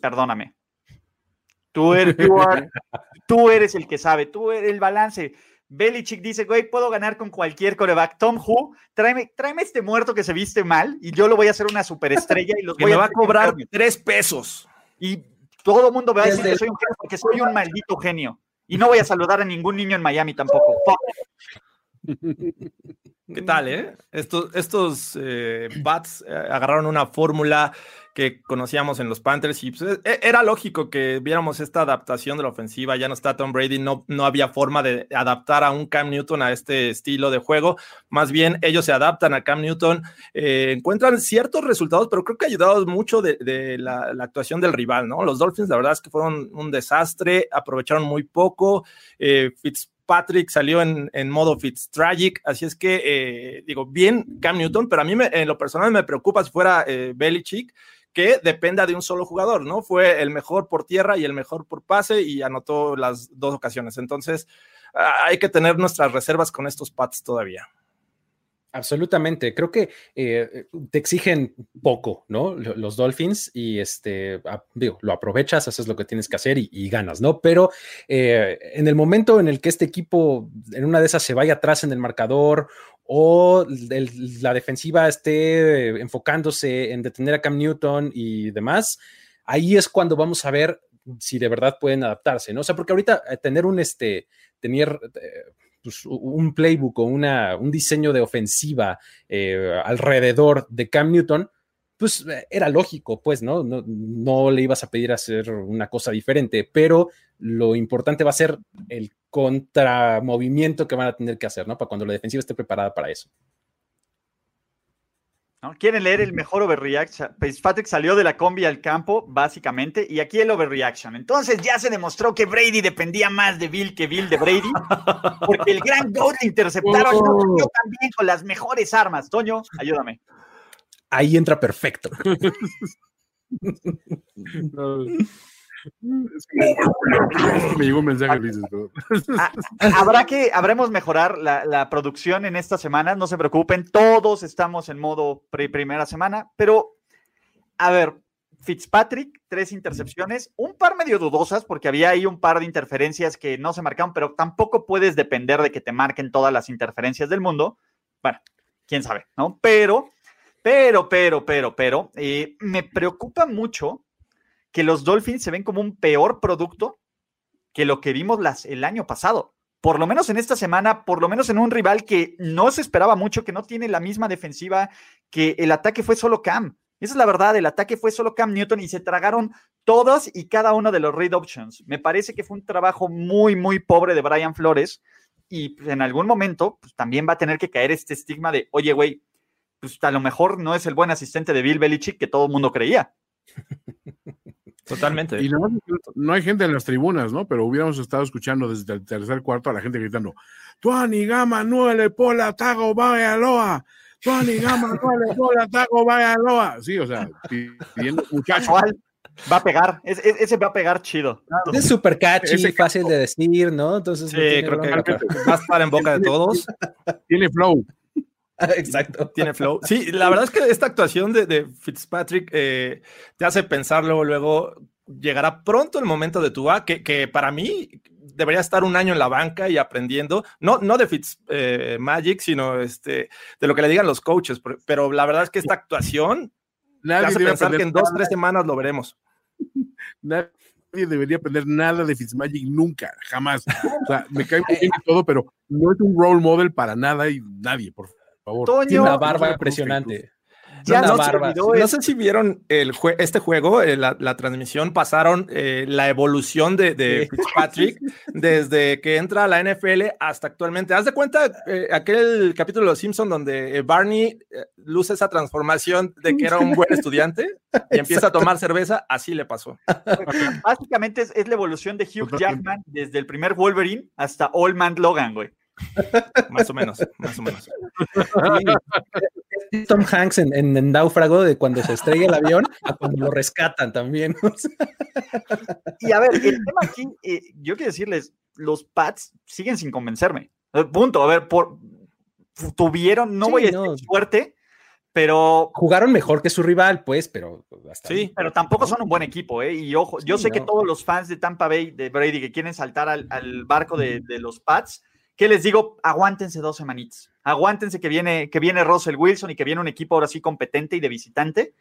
perdóname. Tú eres, tú are- tú eres el que sabe, tú eres el balance. Belichick dice, güey, puedo ganar con cualquier coreback. Tom Who, tráeme, tráeme este muerto que se viste mal y yo lo voy a hacer una superestrella y los Que voy me va a cobrar campeones". tres pesos. Y todo el mundo va a decir que soy un genio porque soy un maldito genio. Y no voy a saludar a ningún niño en Miami tampoco. ¿Qué tal, eh? Estos, estos eh, bats eh, agarraron una fórmula que conocíamos en los Panthers y pues, e- era lógico que viéramos esta adaptación de la ofensiva. Ya no está Tom Brady, no, no había forma de adaptar a un Cam Newton a este estilo de juego. Más bien, ellos se adaptan a Cam Newton, eh, encuentran ciertos resultados, pero creo que ayudados mucho de, la, actuación del rival, ¿no? Los Dolphins, la verdad es que fueron un desastre, aprovecharon muy poco. Eh, Fitzpatrick salió en, en modo Fitztragic, así es que, eh, digo, bien Cam Newton, pero a mí me- en lo personal me preocupa si fuera eh, Belichick, que dependa de un solo jugador, ¿no? Fue el mejor por tierra y el mejor por pase y anotó las dos ocasiones. Entonces, hay que tener nuestras reservas con estos Pats todavía. Absolutamente. Creo que eh, te exigen poco, ¿no? Lo- Los Dolphins y este, digo, lo aprovechas, haces lo que tienes que hacer y, y ganas, ¿no? Pero eh, en el momento en el que este equipo, en una de esas, se vaya atrás en el marcador o la defensiva esté enfocándose en detener a Cam Newton y demás, ahí es cuando vamos a ver si de verdad pueden adaptarse, ¿no? O sea, porque ahorita eh, tener un, este, tener... eh, pues, un playbook o una, un diseño de ofensiva eh, alrededor de Cam Newton, pues eh, era lógico, pues, ¿no? ¿no? No le ibas a pedir hacer una cosa diferente, pero lo importante va a ser el contramovimiento que van a tener que hacer, ¿no? Para cuando la defensiva esté preparada para eso. ¿no? ¿Quieren leer el mejor overreaction? Fitzpatrick salió de la combi al campo, básicamente, y aquí el overreaction. Entonces ya se demostró que Brady dependía más de Bill que Bill de Brady, porque el gran GOAT interceptaron Oh. yo también con las mejores armas. Toño, ayúdame. Ahí entra perfecto. No. Es que me, me llegó un mensaje, Ulises, pero- Habrá que, habremos mejorar la, la producción en esta semana, no se preocupen, todos estamos en modo pre primera semana, pero a ver, Fitzpatrick, tres intercepciones, un par medio dudosas, porque había ahí un par de interferencias que no se marcaron, pero tampoco puedes depender de que te marquen todas las interferencias del mundo. Bueno, quién sabe, ¿no? Pero, pero, pero, pero, pero, eh, me preocupa mucho que los Dolphins se ven como un peor producto que lo que vimos las, el año pasado. Por lo menos en esta semana, por lo menos en un rival que no se esperaba mucho, que no tiene la misma defensiva, que el ataque fue solo Cam. Esa es la verdad, el ataque fue solo Cam Newton y se tragaron todos y cada uno de los read options. Me parece que fue un trabajo muy, muy pobre de Brian Flores y pues, en algún momento pues, también va a tener que caer este estigma de, oye, güey, pues a lo mejor no es el buen asistente de Bill Belichick que todo el mundo creía. Totalmente. Y que no hay gente en las tribunas, ¿no? Pero hubiéramos estado escuchando desde el tercer cuarto a la gente gritando: Tuani Gama, Nuele Pola, Tago, Vaya Loa. Tuani Gama, Nuele Pola, Tago, Vaya Loa. Sí, o sea, pidiendo muchachos. Casual. Va a pegar, es- es- ese va a pegar chido. Es súper catchy, Ese fácil de decir, ¿no? Entonces, Sí, no creo que va a estar en boca de todos. Tiene flow. Exacto. Tiene flow. Sí, la verdad es que esta actuación de, de Fitzpatrick eh, te hace pensar luego, luego llegará pronto el momento de Tua, que, que para mí debería estar un año en la banca y aprendiendo, no, no de Fitz eh, Magic, sino este, de lo que le digan los coaches, pero- la verdad es que esta actuación te Nadie hace debe pensar que en dos, tres semanas lo veremos. Nadie debería aprender nada de Fitzmagic nunca, jamás. O sea, me cae muy bien y todo, pero no es un role model para nada y nadie, por favor. Toño, Tiene una barba impresionante. Ya una no barba. sé si vieron el jue- este juego, eh, la, la transmisión, pasaron eh, la evolución de, de Sí. Fitzpatrick desde que entra a la NFL hasta actualmente. ¿Haz de cuenta eh, aquel capítulo de Los Simpson donde eh, Barney eh, luce esa transformación de que era un buen estudiante y empieza a tomar cerveza? Así le pasó. Básicamente es, es la evolución de Hugh. Jackman desde el primer Wolverine hasta Old Man Logan, güey. Más o menos, más o menos. Sí. Tom Hanks en, en- en Náufrago, de cuando se estrella el avión a cuando lo rescatan también. O sea, Y a ver, el tema aquí, eh, yo quiero decirles, los Pats siguen sin convencerme. Eh, Punto. A ver, por, tuvieron, no Sí, voy a no. decir suerte, pero, Jugaron mejor que su rival, pues, pero hasta Sí. ahí. pero tampoco son un buen equipo, ¿eh? Y ojo, yo Sí, sé que todos los fans de Tampa Bay, de Brady, que quieren saltar al, al barco de, de los Pats, que les digo, aguántense dos semanitas. Aguántense que viene, que viene Russell Wilson y que viene un equipo ahora sí competente y de visitante.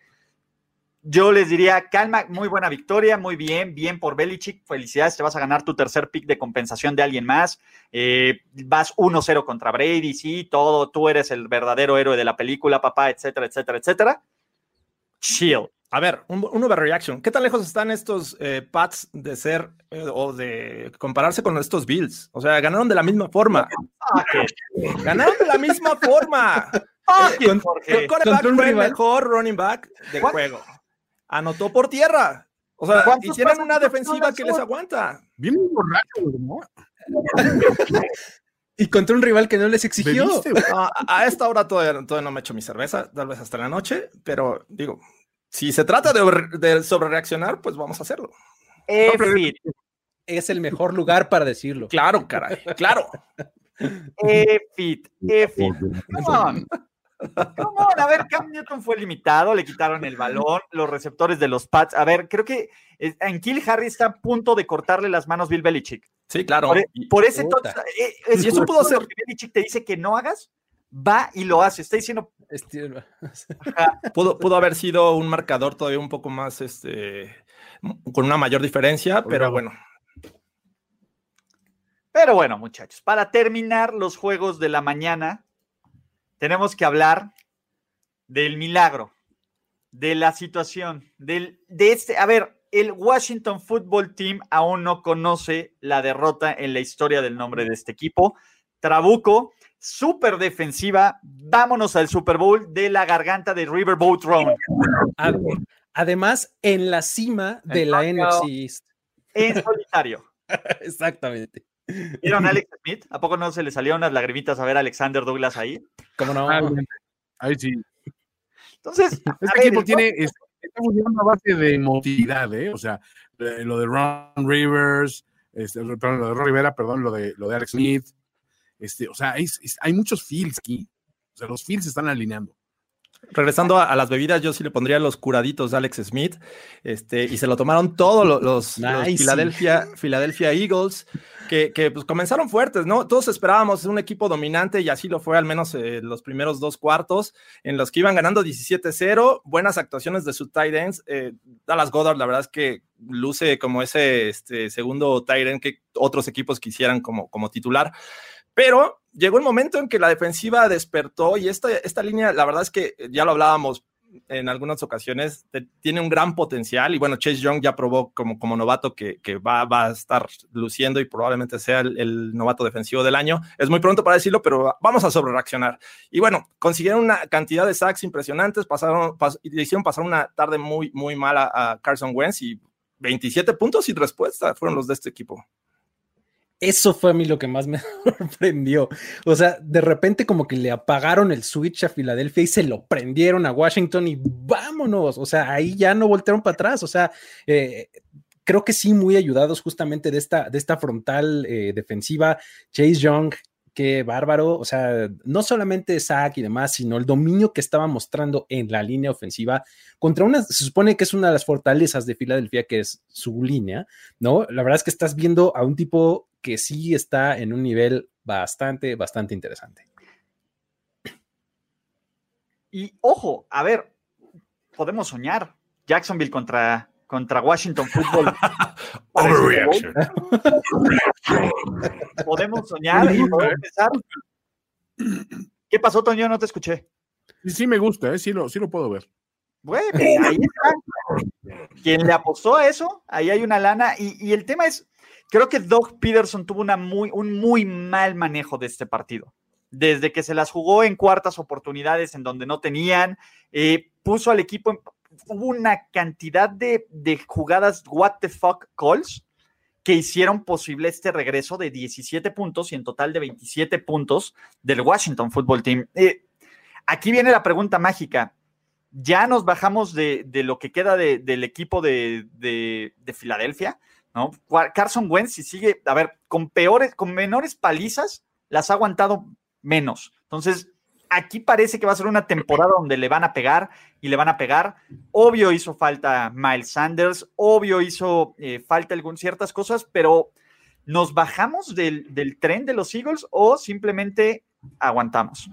Yo les diría, calma, muy buena victoria, muy bien, bien por Belichick, felicidades, te vas a ganar tu tercer pick de compensación de alguien más, eh, vas 1-0 contra Brady, sí, todo, tú eres el verdadero héroe de la película, papá, etcétera, etcétera, etcétera. Chill. A ver, un, un overreaction. ¿Qué tan lejos están estos eh, Pats de ser eh, o de compararse con estos Bills? O sea, ganaron de la misma forma. Ganaron de la misma forma. It, Con- Jorge. Un fue el rival. mejor running back de ¿Cuál? juego. Anotó por tierra. O sea, ¿Cuántos y tienen una de defensiva que les aguanta. Un borracho, ¿no? Y contra un rival que no les exigió. No, a esta hora todavía, todavía no me echo mi cerveza, tal vez hasta la noche, pero digo, si se trata de, de sobrereaccionar, pues vamos a hacerlo. F-it, Es el mejor lugar para decirlo. Claro, caray, claro. F-it, F-it. Come on. Come on. A ver, Cam Newton fue limitado, le quitaron el balón, los receptores de los Pats. A ver, creo que eh, en Kill Harry está a punto de cortarle las manos Bill Belichick. Sí, claro. Por, e- por ese touchdown, eh, es Y eso pudo ser- que Belichick te dice que no hagas, va y lo hace. Está diciendo, Este- pudo, pudo haber sido un marcador todavía un poco más, este, con una mayor diferencia, pero bueno, Pero bueno, muchachos, para terminar los juegos de la mañana, tenemos que hablar del milagro, de la situación, del, de este. A ver, el Washington Football Team aún no conoce la derrota en la historia del nombre de este equipo. Trabuco, súper defensiva. Vámonos al Super Bowl de la garganta de Riverboat Road Ad- Además, en la cima de la NFC East. en solitario. Exactamente. ¿Vieron a Alex Smith? ¿A poco no se le salieron unas lagrimitas a ver a Alexander Douglas ahí? ¿Cómo no? Ah, Ahí sí. Entonces, Este ver, equipo el- tiene, es- está funcionando a base de emotividad, ¿eh? O sea, eh, lo de Ron Rivers, este, perdón, lo de Ron Rivera, perdón, lo de, lo de Alex Smith. Este, o sea, es- es- hay muchos feels aquí. O sea, los feels se están alineando. regresando a, a las bebidas, yo sí le pondría los curaditos de Alex Smith, este, y se lo tomaron todos lo- los, los Nice. Philadelphia, Philadelphia Eagles, que, que, pues, comenzaron fuertes, ¿no? Todos esperábamos un equipo dominante y así lo fue al menos eh, los primeros dos cuartos, en los que iban ganando 17-0, buenas actuaciones de sus tight ends. eh, Dallas Goddard, la verdad es que luce como ese este, segundo tight end que otros equipos quisieran como, como titular. Pero llegó el momento en que la defensiva despertó y esta, esta línea, la verdad es que ya lo hablábamos, en algunas ocasiones, tiene un gran potencial y bueno, Chase Young ya probó como, como novato que, va, va a estar luciendo y probablemente sea el, novato defensivo del año. Es muy pronto para decirlo, pero vamos a sobrereaccionar. Y bueno, consiguieron una cantidad de sacks impresionantes, pasaron, pas- y le hicieron pasar una tarde muy, muy mala a Carson Wentz y 27 puntos sin respuesta fueron los de este equipo. Eso fue a mí lo que más me sorprendió. O sea, de repente como que le apagaron el switch a Filadelfia y se lo prendieron a Washington y vámonos. O sea, ahí ya no voltearon para atrás. O sea, eh, creo que sí, muy ayudados justamente de esta, de esta frontal eh, defensiva. Chase Young, qué bárbaro. O sea, no solamente Zach y demás, sino el dominio que estaba mostrando en la línea ofensiva contra una, se supone que es una de las fortalezas de Filadelfia, que es su línea, ¿no? La verdad es que estás viendo a un tipo que sí está en un nivel bastante, bastante interesante. Y ojo, a ver, podemos soñar. Jacksonville contra, contra Washington Football. Bowl. podemos soñar y podemos pensar. ¿Qué pasó, Toño? No te escuché. Sí, sí me gusta, ¿eh? sí, lo, sí lo puedo ver. Bueno, ahí está. Quien le apostó a eso, ahí hay una lana. Y, y el tema es, creo que Doug Peterson tuvo una muy, un muy mal manejo de este partido. Desde que se las jugó en cuartas oportunidades en donde no tenían, eh, puso al equipo, en- hubo una cantidad de, de jugadas what the fuck calls que hicieron posible este regreso de 17 puntos y en total de 27 puntos del Washington Football Team. Eh, aquí viene la pregunta mágica ya nos bajamos de, de lo que queda de- del equipo de Filadelfia, ¿no? Carson Wentz, si sigue, a ver, con peores, con menores palizas, las ha aguantado menos. Entonces, aquí parece que va a ser una temporada donde le van a pegar y le van a pegar. Obvio hizo falta Miles Sanders, obvio hizo eh, falta algún, ciertas cosas, pero ¿nos bajamos del, del tren de los Eagles o simplemente aguantamos?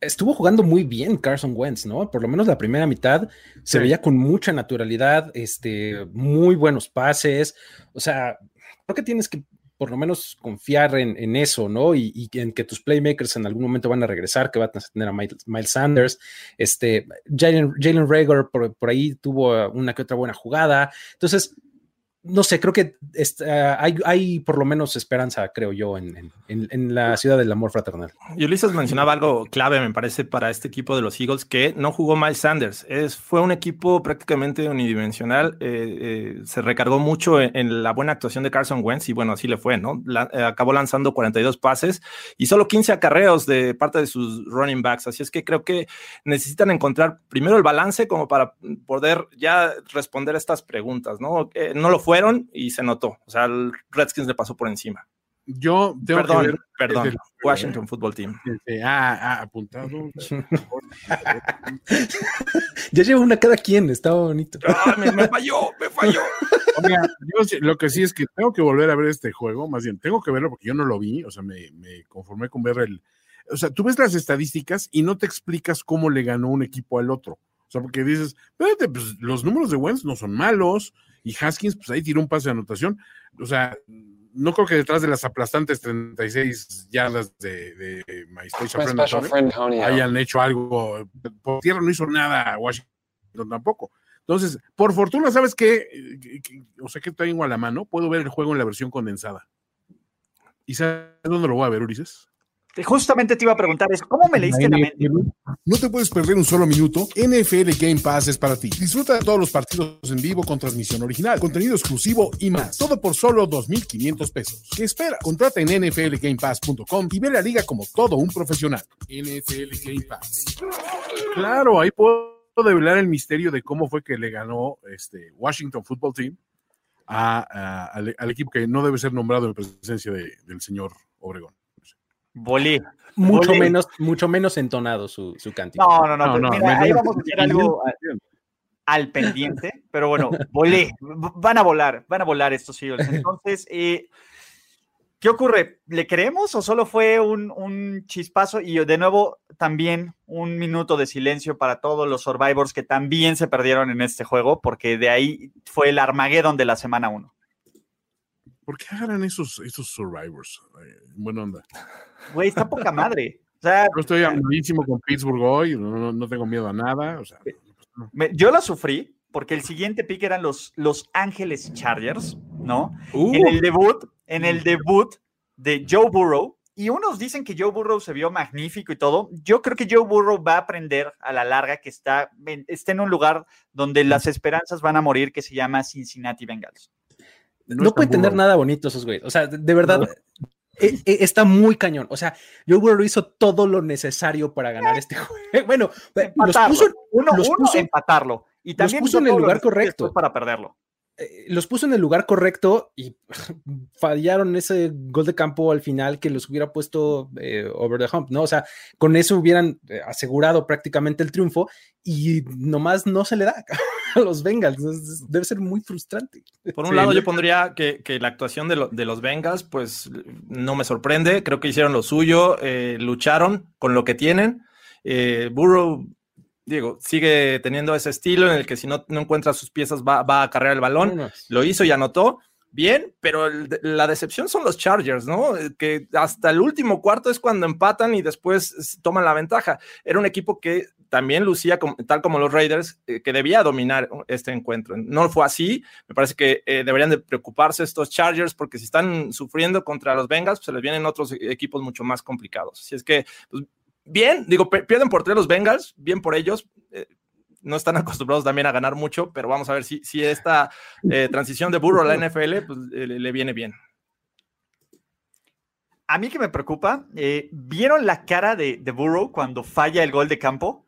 Estuvo jugando muy bien Carson Wentz, ¿no? Por lo menos la primera mitad se veía con mucha naturalidad, este, muy buenos pases. O sea, creo que tienes que por lo menos confiar en, en eso, ¿no? Y, y en que tus playmakers en algún momento van a regresar, que van a tener a Miles, Miles Sanders. Este, Jalen Jalen Rager por, por ahí tuvo una que otra buena jugada. Entonces, no sé, creo que este, ah, hay, hay por lo menos esperanza, creo yo, en, en- la ciudad del amor fraternal. Y Ulises mencionaba algo clave, me parece, para este equipo de los Eagles, que no jugó Miles Sanders. Es, fue un equipo prácticamente unidimensional. eh, eh, se recargó mucho en, la buena actuación de Carson Wentz y bueno, así le fue, ¿no? La- eh, acabó lanzando 42 pases y solo 15 acarreos de parte de sus running backs. Así es que creo que necesitan encontrar primero el balance como para poder ya responder estas preguntas, ¿no? Eh, no lo fueron y se notó. O sea, el Redskins le pasó por encima. Yo tengo Perdón, que ver. perdón. Washington Football Team. este, ah, ah, apuntado. Ya lleva una cada quien, está bonito. ¡Ah, me, me falló, me falló. Oiga, yo lo que sí es que tengo que volver a ver este juego, más bien, tengo que verlo porque yo no lo vi, o sea, me, me conformé con ver el... O sea, tú ves las estadísticas y no te explicas cómo le ganó un equipo al otro. O sea, porque dices, espérate, pues los números de Wentz no son malos y Haskins, pues ahí tiró un pase de anotación. O sea, no creo que detrás de las aplastantes 36 yardas de, de My Special My Friend special Antonio friend Antonio. hayan hecho algo. Por tierra no hizo nada Washington tampoco. Entonces, por fortuna, ¿sabes qué? Que- O sea, que tengo a la mano, puedo ver el juego en la versión condensada. ¿Y sabes dónde lo voy a ver, Ulises? Justamente te iba a preguntar, es ¿cómo me leíste la mente? No te puedes perder un solo minuto. NFL Game Pass es para ti. Disfruta de todos los partidos en vivo con transmisión original, contenido exclusivo y más. Todo por solo 2.500 pesos. ¿Qué espera? Contrata en nflgamepass.com y ve la liga como todo un profesional. NFL Game Pass. Claro, ahí puedo develar el misterio de cómo fue que le ganó este Washington Football Team a- a- al, al equipo que no debe ser nombrado en presencia de- del señor Obregón. Volé. Mucho menos, mucho menos entonado su, su cántico. No, no, no. No, no, mira, ahí vamos a hacer algo al pendiente, pero bueno, volé. Van a volar, van a volar estos Eagles. Entonces, eh, ¿qué ocurre? ¿Le creemos o solo fue un, un chispazo? Y de nuevo, también un minuto de silencio para todos los survivors que también se perdieron en este juego, porque de ahí fue el Armageddon de la semana 1. ¿Por qué agarran esos, esos survivors? Eh, buena onda. Güey, está poca madre. O sea, Yo estoy amadísimo con Pittsburgh hoy, no, no- tengo miedo a nada. O sea, me- yo la sufrí porque el siguiente pick eran los Los Ángeles Chargers, ¿no? Uh, En el debut, en el debut de Joe Burrow. Y unos dicen que Joe Burrow se vio magnífico y todo. Yo creo que Joe Burrow va a aprender a la larga que está, está en un lugar donde las esperanzas van a morir, que se llama Cincinnati Bengals. No, tan pueden tener nada bonito esos güeyes. O sea, de, verdad, eh, eh, está muy cañón. O sea, Joe Burrow hizo todo lo necesario para ganar este juego. Bueno, eh, los puso, uno, los uno, puso- empatarlo. Y también puso hizo en el lugar correcto. para perderlo. eh, los puso en el lugar correcto y fallaron ese gol de campo al final que los hubiera puesto eh, over the hump, ¿no? O sea, con eso hubieran eh, asegurado prácticamente el triunfo y nomás no se le da a los Bengals. Es- Debe ser muy frustrante. Por un Sí, lado, no- yo pondría que, que la actuación de, lo- de los Bengals, pues no me sorprende. Creo que hicieron lo suyo, eh, lucharon con lo que tienen. Eh, Burrow, digo, sigue teniendo ese estilo en el que si no, no encuentra sus piezas va, va a cargar el balón. Lo hizo y anotó. Bien, pero el la decepción son los Chargers, ¿no? Eh, Que hasta el último cuarto es cuando empatan y después toman la ventaja. Era un equipo que también lucía tal como los Raiders, eh, que debía dominar este encuentro. No fue así. Me parece que eh, deberían de preocuparse estos Chargers porque si están sufriendo contra los Bengals, pues se les vienen otros equipos mucho más complicados. Así es que, pues, bien, digo, pierden por tres los Bengals, bien por ellos. eh, no están acostumbrados también a ganar mucho, pero vamos a ver si, esta transición de Burrow a la NFL pues, le, viene bien. A mí que me preocupa, ¿vieron la cara de, de Burrow cuando falla el gol de campo?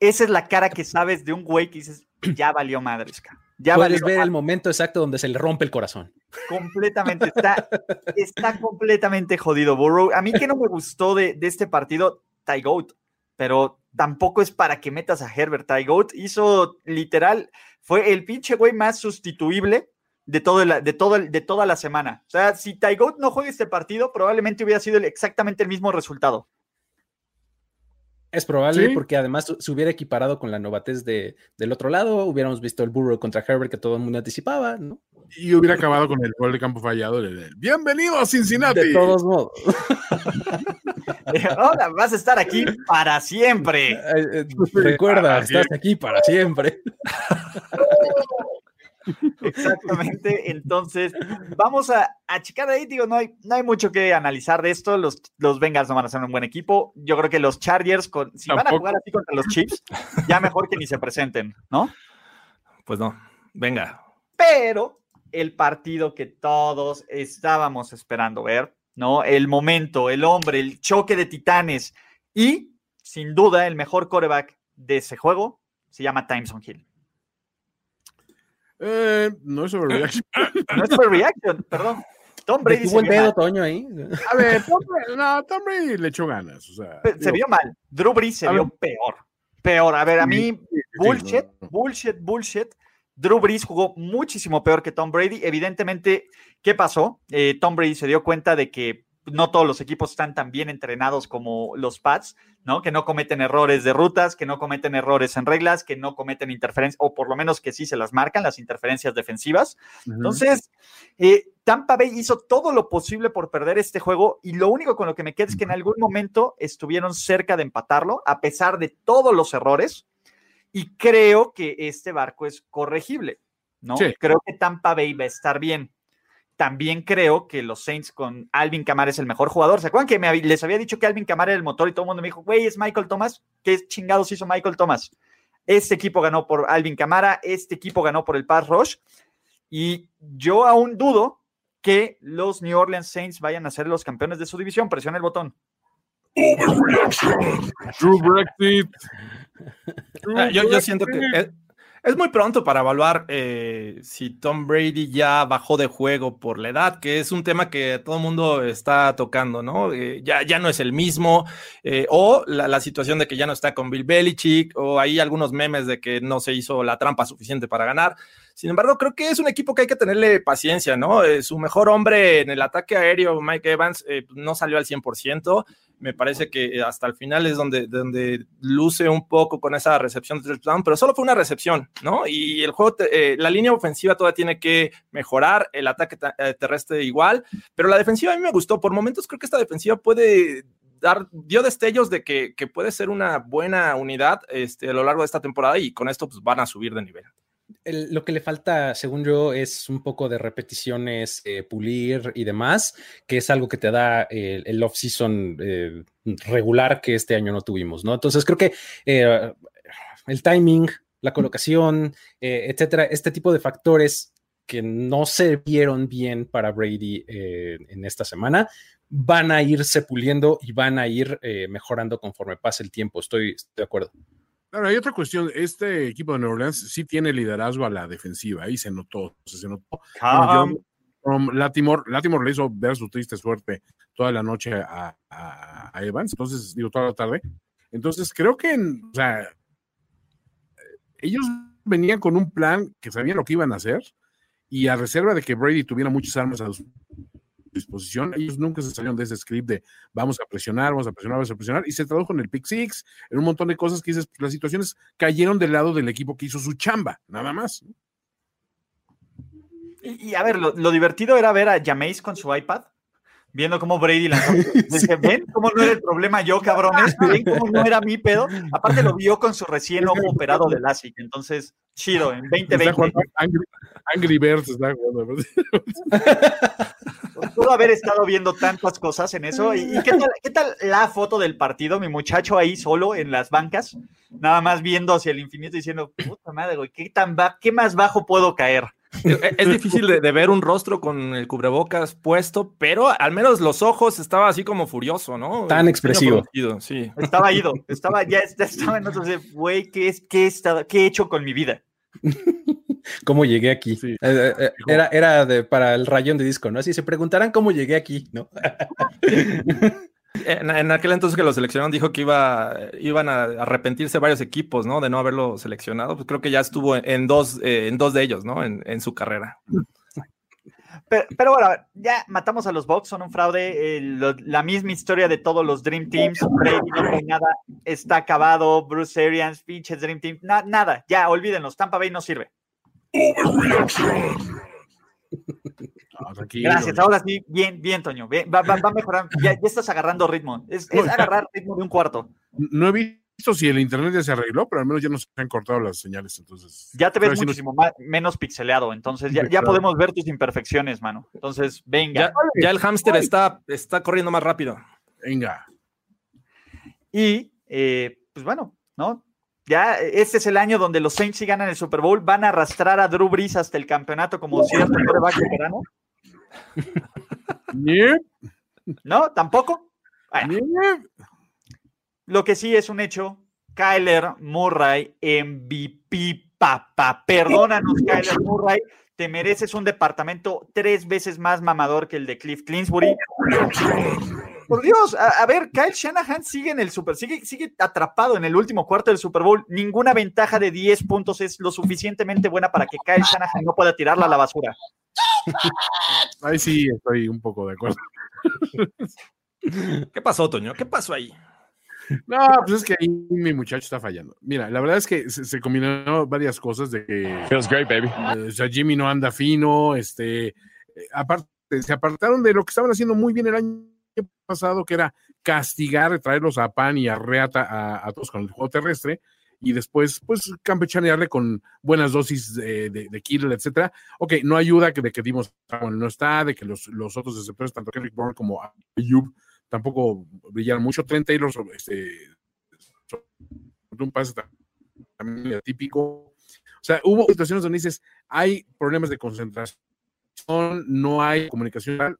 Esa es la cara que sabes de un güey que dices, ya valió madres, ya Puedes valió ver madres". el momento exacto donde se le rompe el corazón. completamente, está, está completamente jodido Burrow. A mí que no me gustó de, de este partido, Ty Goat, pero tampoco es para que metas a Herbert. Ty Goat hizo literal, fue el pinche güey más sustituible de, todo el- de, todo el- de toda la semana. O sea, si Ty Goat no juega este partido, probablemente hubiera sido el- exactamente el mismo resultado. Es probable Sí. porque además se hubiera equiparado con la novatez de, del otro lado. Hubiéramos visto el Burrow contra Herbert que todo el mundo anticipaba, ¿no? y hubiera acabado con el gol de campo fallado. de- Bienvenido a Cincinnati. De todos modos. Ahora vas a estar aquí para siempre. Eh, eh, Recuerda, para estás aquí para siempre. Exactamente. Entonces, vamos a, a checar ahí. Digo, no hay, no hay mucho que analizar de esto. Los, los Bengals no van a ser un buen equipo. Yo creo que los Chargers, con, si van a jugar así contra los Chiefs, ya mejor que ni se presenten, ¿no? Pues no, venga. Pero el partido que todos estábamos esperando ver, ¿no? El momento, el hombre, el choque de titanes y, sin duda, el mejor coreback de ese juego se llama Timeson Hill. Eh, no es overreaction. No es overreaction, perdón. Tom Brady Tuvo vio dedo, mal. Toño, ahí. A ver, Tom Brady- no, Tom Brady le echó ganas. O sea, Pe- Se digo, vio mal. Drew Brees se vio ver. peor. Peor. A ver, a mí, sí, bullshit, no, no. bullshit, bullshit. Drew Brees jugó muchísimo peor que Tom Brady. Evidentemente, ¿qué pasó? Eh, Tom Brady se dio cuenta de que no todos los equipos están tan bien entrenados como los Pats, ¿no? Que no cometen errores de rutas, que no cometen errores en reglas, que no cometen interferencias, o por lo menos que sí se las marcan, las interferencias defensivas. Entonces, eh, Tampa Bay hizo todo lo posible por perder este juego y lo único con lo que me queda es que en algún momento estuvieron cerca de empatarlo, a pesar de todos los errores, y creo que este barco es corregible, ¿no? Sí. Creo que Tampa Bay va a estar bien. También creo que los Saints con Alvin Kamara es el mejor jugador. ¿Se acuerdan que me les había dicho que Alvin Kamara era el motor y todo el mundo me dijo, güey, es Michael Thomas? ¿Qué chingados hizo Michael Thomas? Este equipo ganó por Alvin Kamara, este equipo ganó por el Pass Rush. Y yo aún dudo que los New Orleans Saints vayan a ser los campeones de su división. Presiona el botón. True Brexit. True Ah, yo, yo siento que. Es, muy pronto para evaluar eh, si Tom Brady ya bajó de juego por la edad, que es un tema que todo el mundo está tocando, ¿no? Eh, ya, ya no es el mismo, eh, o la, la situación de que ya no está con Bill Belichick, o hay algunos memes de que no se hizo la trampa suficiente para ganar. Sin embargo, creo que es un equipo que hay que tenerle paciencia, ¿no? Eh, su mejor hombre en el ataque aéreo, Mike Evans, eh, no salió al 100%. Me parece que hasta el final es donde, donde luce un poco con esa recepción de touchdown, pero solo fue una recepción, ¿no? Y el juego, te- eh, la línea ofensiva todavía tiene que mejorar, el ataque ta- eh, terrestre igual, pero la defensiva a mí me gustó. Por momentos creo que esta defensiva puede dar, dio destellos de que, que puede ser una buena unidad este, a lo largo de esta temporada y con esto pues, van a subir de nivel. Lo que le falta, según yo, es un poco de repeticiones, eh, pulir y demás, que es algo que te da el, off-season eh, regular que este año no tuvimos, ¿no? Entonces creo que eh, el timing, la colocación, etcétera, este tipo de factores que no se vieron bien para Brady en esta semana, van a irse puliendo y van a ir mejorando conforme pase el tiempo. Estoy de acuerdo. Claro, hay otra cuestión. Este equipo de New Orleans sí tiene liderazgo a la defensiva, ahí se notó. se notó. Bueno, um, Latimore, Latimore le hizo ver su triste suerte toda la noche a, a- a Evans, entonces, digo, toda la tarde. Entonces, creo que, en- o sea, ellos venían con un plan que sabían lo que iban a hacer y a reserva de que Brady tuviera muchas armas a su disposición, ellos nunca se salieron de ese script de vamos a presionar, vamos a presionar, vamos a presionar, y se tradujo en el pick six, en un montón de cosas que dices, pues, las situaciones cayeron del lado del equipo que hizo su chamba, nada más. Y, a ver, lo, lo divertido era ver a Jameis con su iPad, viendo cómo Brady lanzó. Dije, ven cómo no era el problema yo, cabrones, ven cómo no era mi pedo. Aparte lo vio con su recién ojo operado de LASIK, entonces, chido, en Está 2020. jugando Angry, Angry Birds está jugando. Pudo haber estado viendo tantas cosas en eso. ¿Y, y qué, tal, qué tal la foto del partido? Mi muchacho ahí solo en las bancas, nada más viendo hacia el infinito diciendo, puta madre, güey, ¿qué, tan ba- ¿qué más bajo puedo caer? Es, es difícil de, de ver un rostro con el cubrebocas puesto, pero al menos los ojos estaba así como furioso, ¿no? Tan expresivo. Sí. Estaba ido, estaba, ya, ya estaba en otro, güey, ¿qué, es, qué, he estado- ¿qué he hecho con mi vida? ¿Cómo llegué aquí? Sí. Eh, eh, eh, era era de, para el rayón de disco, ¿no? Así se preguntarán cómo llegué aquí, ¿no? En, en aquel entonces que lo seleccionaron dijo que iba, iban a arrepentirse varios equipos, ¿no? De no haberlo seleccionado. Pues creo que ya estuvo en, en dos, eh, en dos de ellos, ¿no? En, en su carrera. Pero, pero bueno, ya matamos a los Bucks, son un fraude. eh, lo- la misma historia de todos los Dream Teams. Brady no trae nada, está acabado. Bruce Arians, pinches Dream Team, na- nada, ya olvídenlos. Tampa Bay no sirve. No. Gracias, ahora sí, bien, bien, Toño. bien, va, va, va mejorando. Ya, ya estás agarrando ritmo. Es, es No, agarrar ritmo de un cuarto. No he visto si el internet ya se arregló, pero al menos ya no se han cortado las señales, entonces. Ya te ves nos- muchísimo más, menos pixeleado. Entonces ya, ya podemos ver tus imperfecciones, mano. Entonces, venga. Ya, ya el hámster está, está corriendo más rápido. Venga. Y, eh, pues bueno, ¿no? Ya este es el año donde los Saints si ganan el Super Bowl, van a arrastrar a Drew Brees hasta el campeonato como cierto quarterback veterano. ¿No? ¿Tampoco? Bueno, lo que sí es un hecho, Kyler Murray MVP, papá. Perdónanos, Kyler Murray. Te mereces un departamento tres veces más mamador que el de Cliff Clinsbury. Por Dios, a, a ver, Kyle Shanahan sigue en el Super, sigue, sigue atrapado en el último cuarto del Super Bowl. Ninguna ventaja de 10 puntos es lo suficientemente buena para que Kyle Shanahan no pueda tirarla a la basura. Ahí sí estoy un poco de acuerdo. ¿Qué pasó, Toño? ¿Qué pasó ahí? No, pues es que ahí mi muchacho está fallando. Mira, la verdad es que se, se combinó varias cosas de que Feels great, baby. eh, o sea, Jimmy no anda fino, este, eh, aparte, se apartaron de lo que estaban haciendo muy bien el año pasado, que era castigar, traerlos a Pan y a Reata a, a todos con el juego terrestre, y después, pues, campechanearle con buenas dosis de, de, de Kittle, etcétera. Ok, no ayuda que de que Dimos no está, de que los, los otros receptores, tanto Kendrick Bourne como Ayub, tampoco brillaron mucho. Trent Taylor, este, un pase también atípico. O sea, hubo situaciones donde dices, hay problemas de concentración, no hay comunicación.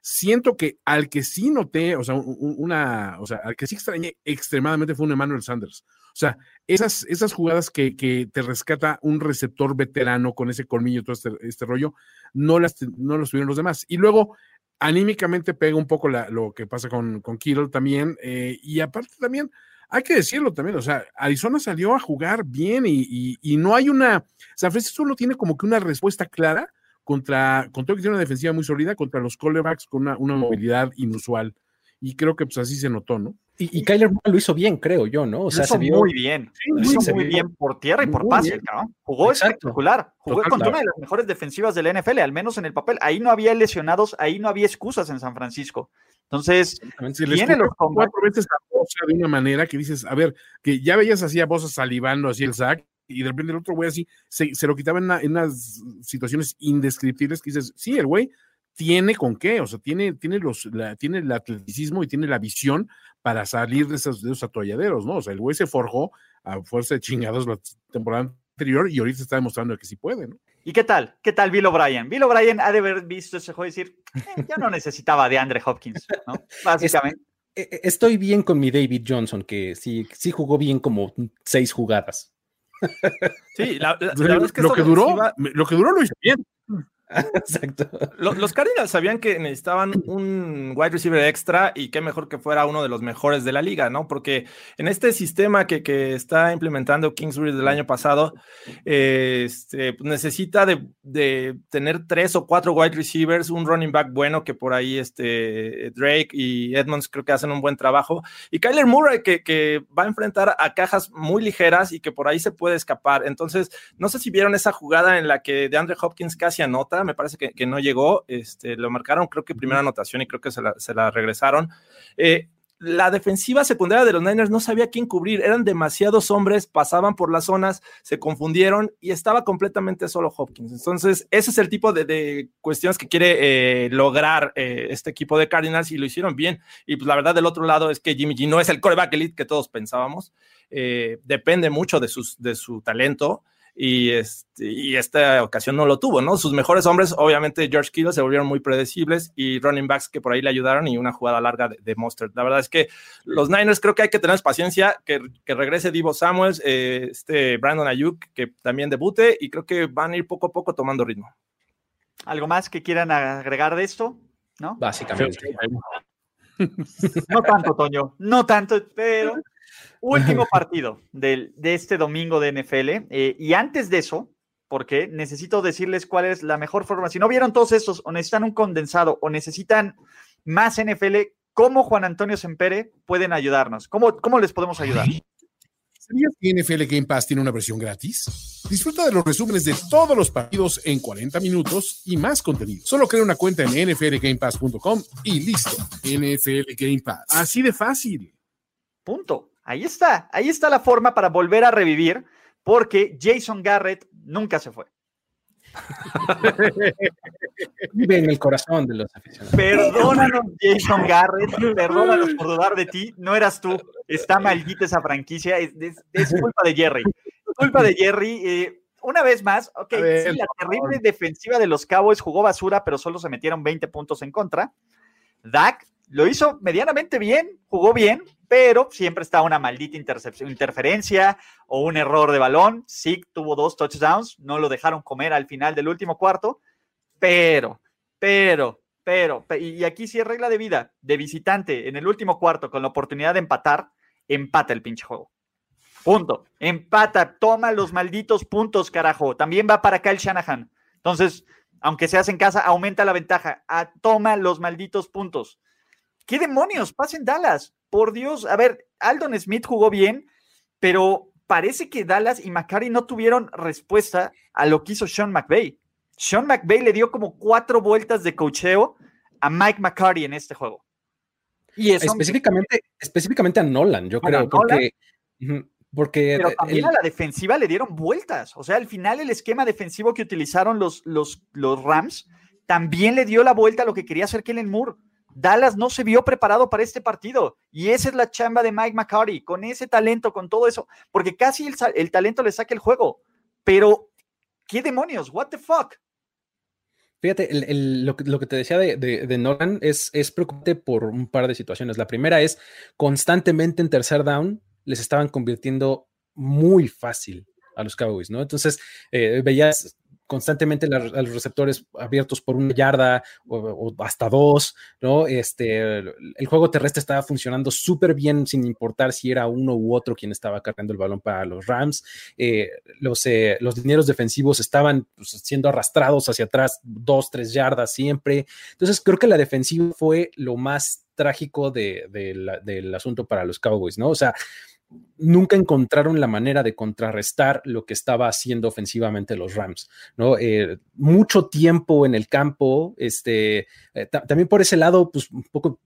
Siento que al que sí noté, o sea, un- un- una, o sea, al que sí extrañé extremadamente fue un Emmanuel Sanders. O sea, esas, esas jugadas que, que te rescata un receptor veterano con ese colmillo, todo este, este rollo, no las, no las tuvieron los demás. Y luego, anímicamente pega un poco la- lo que pasa con, con Kittle también. eh, y aparte también, hay que decirlo también, o sea, Arizona salió a jugar bien y, y- y no hay una, San Francisco no tiene como que una respuesta clara contra, con todo que tiene una defensiva muy sólida, contra los callbacks con una, una movilidad inusual. Y creo que pues así se notó, ¿no? Y, y Kyler Murray lo hizo bien, creo yo, ¿no? O Lo sea, hizo se vio muy bien. Lo sí, hizo se muy bien por tierra y por pase, cabrón. Jugó Exacto. espectacular. Jugó Total, contra claro. una de las mejores defensivas del NFL, al menos en el papel. Ahí no había lesionados, ahí no había excusas en San Francisco. Entonces, les tiene los cuatro veces a Bosa de una manera que dices, a ver, que ya veías así a Bosa salivando así el sack y de repente el otro güey así se, se lo quitaba en, una- en unas situaciones indescriptibles que dices, sí, el güey tiene con qué, o sea, tiene, tiene, los, la- tiene el atleticismo y tiene la visión para salir de esos, de esos atolladeros, ¿no? O sea, el güey se forjó a fuerza de chingados la temporada anterior y ahorita está demostrando que sí puede, ¿no? ¿y qué tal? ¿Qué tal Bill O'Brien? Bill O'Brien ha de haber visto ese juego y decir, "Eh, yo no necesitaba de Andre Hopkins, ¿no? Básicamente. Eh, eh, Estoy bien con mi David Johnson, que sí, sí jugó bien como seis jugadas. Sí, la, la- la verdad es que lo que duró, lo que duró lo hizo bien. Exacto. Lo- los Cardinals sabían que necesitaban un wide receiver extra y qué mejor que fuera uno de los mejores de la liga, ¿no? Porque en este sistema que, que está implementando Kingsbury del año pasado, eh, necesita de, de tener tres o cuatro wide receivers, un running back bueno que por ahí este, Drake y Edmonds creo que hacen un buen trabajo, y Kyler Murray que, que va a enfrentar a cajas muy ligeras y que por ahí se puede escapar. Entonces, no sé si vieron esa jugada en la que DeAndre Hopkins casi anota, me parece que, que no llegó, este, lo marcaron, creo que primera anotación y creo que se la, se la regresaron. Eh, la defensiva secundaria de los Niners no sabía quién cubrir, eran demasiados hombres, pasaban por las zonas, se confundieron y estaba completamente solo Hopkins. Entonces, ese es el tipo de, de cuestiones que quiere eh, lograr eh, este equipo de Cardinals y lo hicieron bien. Y pues la verdad del otro lado es que Jimmy G no es el coreback elite que todos pensábamos, eh, depende mucho de, sus, de su talento y, este, y esta ocasión no lo tuvo, ¿no? Sus mejores hombres, obviamente George Kittle, se volvieron muy predecibles y running backs que por ahí le ayudaron y una jugada larga de, de Mostert. La verdad es que los Niners creo que hay que tener paciencia, que, que regrese Divo Samuels, eh, este Brandon Ayuk, que también debute y creo que van a ir poco a poco tomando ritmo. ¿Algo más que quieran agregar de esto? ¿No? Básicamente. No tanto, Toño, no tanto, pero último partido del, de este domingo de NFL. eh, y antes de eso, porque necesito decirles cuál es la mejor forma. Si no vieron todos estos, o necesitan un condensado, o necesitan más NFL, ¿cómo Juan Antonio Sempere pueden ayudarnos? ¿Cómo, cómo les podemos ayudar? ¿Sabías que NFL Game Pass tiene una versión gratis? Disfruta de los resúmenes de todos los partidos en 40 minutos y más contenido. Solo crea una cuenta en nflgamepass.com y listo. NFL Game Pass. Así de fácil. Punto. Ahí está. Ahí está la forma para volver a revivir, porque Jason Garrett nunca se fue. Vive en el corazón de los aficionados. Perdónanos, Jason Garrett. Perdónanos por dudar de ti. No eras tú. Está maldita esa franquicia. Es, es- es culpa de Jerry. Culpa de Jerry. eh, una vez más, ok, A ver, sí, la terrible defensiva de los Cowboys jugó basura, pero solo se metieron 20 puntos en contra. Dak lo hizo medianamente bien, jugó bien, pero siempre está una maldita intercepción, interferencia o un error de balón. Sí, tuvo dos touchdowns, no lo dejaron comer al final del último cuarto, pero, pero, pero, pe- y aquí sí es regla de vida, de visitante en el último cuarto con la oportunidad de empatar, empata el pinche juego. Punto. Empata, toma los malditos puntos, carajo. También va para Kyle Shanahan. Entonces, aunque seas en casa, aumenta la ventaja. Ah, toma los malditos puntos. ¿Qué demonios? Pasen Dallas. Por Dios. A ver, Aldon Smith jugó bien, pero parece que Dallas y McCarry no tuvieron respuesta a lo que hizo Sean McVay. Sean McVay le dio como cuatro vueltas de cocheo a Mike McCarty en este juego. Y eso, Específicamente, específicamente a Nolan, yo creo, Nolan. porque, porque pero el- también a la defensiva le dieron vueltas. O sea, al final el esquema defensivo que utilizaron los, los, los Rams también le dio la vuelta a lo que quería hacer Kellen Moore. Dallas no se vio preparado para este partido. Y esa es la chamba de Mike McCarty, con ese talento, con todo eso. Porque casi el, talento le saca el juego. Pero, ¿qué demonios? ¿What the fuck? Fíjate, lo, que, te decía de, de- de Nolan es, es preocupante por un par de situaciones. La primera es constantemente en tercer down les estaban convirtiendo muy fácil a los Cowboys, ¿no? Entonces eh, veías constantemente a los receptores abiertos por una yarda o, hasta dos, ¿no? Este, el juego terrestre estaba funcionando súper bien sin importar si era uno u otro quien estaba cargando el balón para los Rams. Eh, los, eh, los dineros defensivos estaban pues, siendo arrastrados hacia atrás dos, tres yardas siempre. Entonces creo que la defensiva fue lo más trágico de- del asunto para los Cowboys, ¿no? O sea, nunca encontraron la manera de contrarrestar lo que estaba haciendo ofensivamente los Rams, ¿no? Eh, mucho tiempo en el campo, este, eh, ta- también por ese lado, pues un poco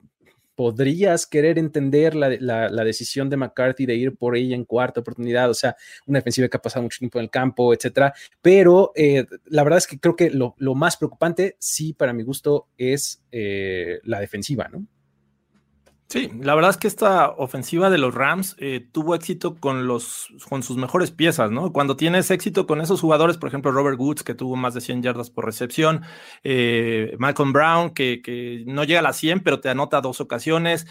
podrías querer entender la, la, decisión de McCarthy de ir por ella en cuarta oportunidad, o sea, una defensiva que ha pasado mucho tiempo en el campo, etcétera. Pero eh, la verdad es que creo que lo, lo, más preocupante, sí, para mi gusto, es la defensiva, ¿no? Sí, la verdad es que esta ofensiva de los Rams eh, tuvo éxito con, los, con sus mejores piezas, ¿no? Cuando tienes éxito con esos jugadores, por ejemplo, Robert Woods, que tuvo más de 100 yardas por recepción, eh, Malcolm Brown, que, que, no llega a las 100, pero te anota dos ocasiones.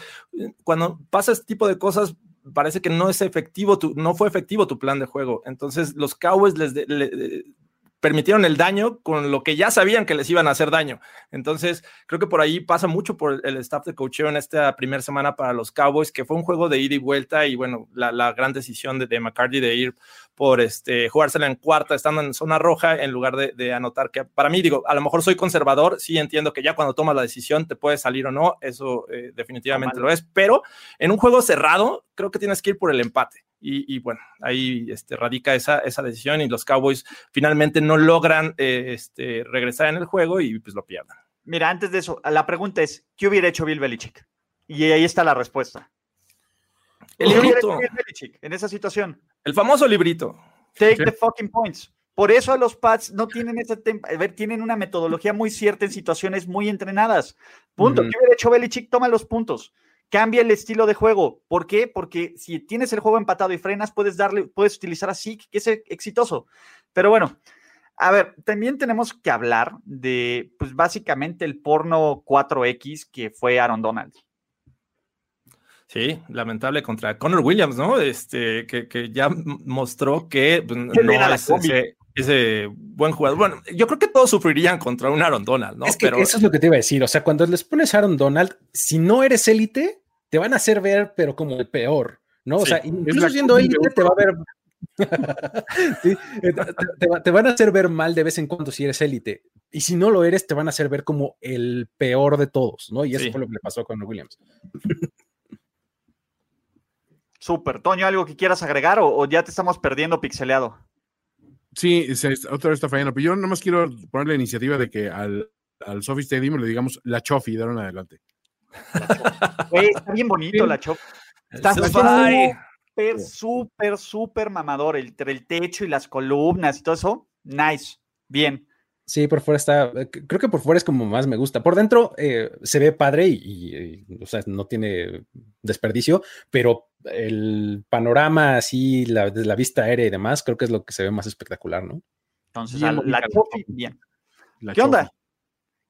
Cuando pasa este tipo de cosas, parece que no es efectivo, tu, no fue efectivo tu plan de juego. Entonces, los Cowboys les, de, permitieron el daño con lo que ya sabían que les iban a hacer daño. Entonces, creo que por ahí pasa mucho por el staff de coacheo en esta primera semana para los Cowboys, que fue un juego de ida y vuelta y bueno, la, gran decisión de, de, de ir por este, jugársela en cuarta, estando en zona roja, en lugar de, de, anotar, que para mí, digo, a lo mejor soy conservador, sí entiendo que ya cuando tomas la decisión te puede salir o no, eso eh, definitivamente lo es, pero en un juego cerrado, creo que tienes que ir por el empate. Y, y, bueno, ahí este, radica esa, esa decisión y los Cowboys finalmente no logran eh, este, regresar en el juego y pues lo pierden. Mira, antes de eso, la pregunta es, ¿qué hubiera hecho Bill Belichick? Y ahí está la respuesta. El librito. Bill Belichick en esa situación? El famoso librito. Take sí. the fucking points. Por eso a los Pats no tienen ese a ver, tienen una metodología muy cierta en situaciones muy entrenadas. Punto. Mm -hmm. ¿Qué hubiera hecho Belichick? Toma los puntos cambia el estilo de juego. ¿Por qué? Porque si tienes el juego empatado y frenas, puedes darle, puedes utilizar a Zeke, que es exitoso. Pero bueno, a ver, también tenemos que hablar de, pues básicamente el porno 4X que fue Aaron Donald. Sí, lamentable contra Connor Williams, ¿no? Este, que, que ya mostró que pues, no es ese, ese, buen jugador. Bueno, yo creo que todos sufrirían contra un Aaron Donald, ¿no? Es que Pero... eso es lo que te iba a decir. O sea, cuando les pones Aaron Donald, si no eres élite, te van a hacer ver, pero como el peor, ¿no? O sí, sea, incluso siendo élite, te va a ver. sí, te, te, te, van a hacer ver mal de vez en cuando si eres élite. Y si no lo eres, te van a hacer ver como el peor de todos, ¿no? Y eso sí. fue lo que le pasó a Connor Williams. Súper. Toño, ¿algo que quieras agregar o, o, ya te estamos perdiendo pixeleado? Sí, se, otra vez está fallando, pero yo nada más quiero poner la iniciativa de que al, al Sophie Stadium le digamos la Chofi de ahora en adelante. Está bien bonito sí. la Chofi. Está súper, súper, súper mamador. El, el techo y las columnas y todo eso. Nice. Bien. Sí, por fuera está, creo que por fuera es como más me gusta. Por dentro eh, se ve padre y, y, y, o sea, no tiene desperdicio, pero el panorama así, la, la vista aérea y demás, creo que es lo que se ve más espectacular, ¿no? Entonces, bien, la, la Chofi, bien. La ¿Qué onda?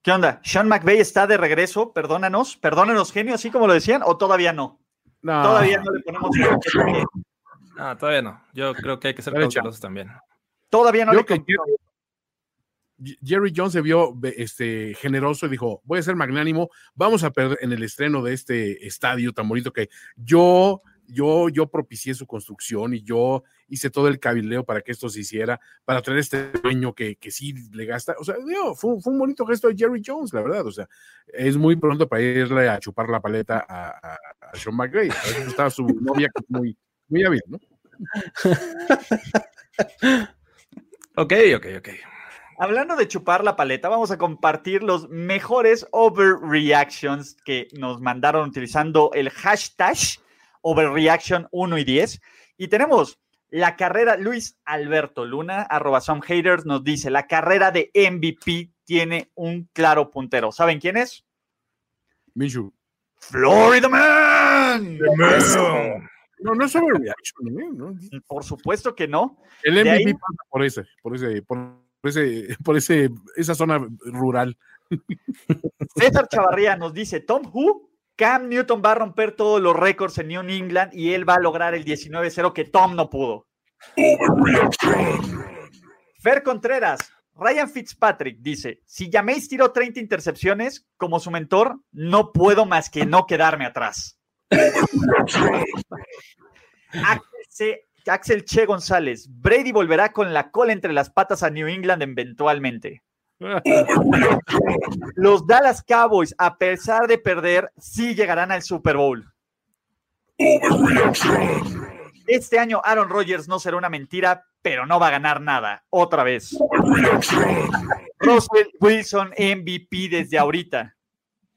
¿Qué onda? ¿Sean McVay está de regreso? Perdónanos, perdónanos, genio, así como lo decían, o todavía no? No. Todavía no le ponemos. no, todavía no. Yo creo que hay que ser cautelosos también. Todavía no Yo le que Jerry Jones se vio este, generoso y dijo, voy a ser magnánimo, vamos a perder en el estreno de este estadio tan bonito que yo, yo, yo propicié su construcción y yo hice todo el cabildeo para que esto se hiciera, para traer este dueño que, que sí le gasta, o sea, fue, fue, un bonito gesto de Jerry Jones, la verdad, o sea, es muy pronto para irle a chupar la paleta a, a, a Sean McVay, a veces estaba su novia muy, muy hábil, ¿no? ok, ok, ok. Hablando de chupar la paleta, vamos a compartir los mejores overreactions que nos mandaron utilizando el hashtag overreaction 1 y 10. Y tenemos la carrera, Luis Alberto Luna, arroba some haters, nos dice, la carrera de MVP tiene un claro puntero. ¿Saben quién es? Minshew. Florida Man. No, no es overreaction, ¿eh? ¿no? Por supuesto que no. El MVP ahí... pasa por ese, por ese, por ese, por ese, esa zona rural. César Chavarría nos dice, Tom Who, Cam Newton va a romper todos los récords en New England y él va a lograr el 19-0 que Tom no pudo. Fer Contreras, Ryan Fitzpatrick dice, si Jameis tiró 30 intercepciones, como su mentor, no puedo más que no quedarme atrás. Che González, Brady volverá con la cola entre las patas a New England eventualmente. Los Dallas Cowboys, a pesar de perder, sí llegarán al Super Bowl. Este año Aaron Rodgers no será una mentira, pero no va a ganar nada. Otra vez. Russell Wilson MVP desde ahorita.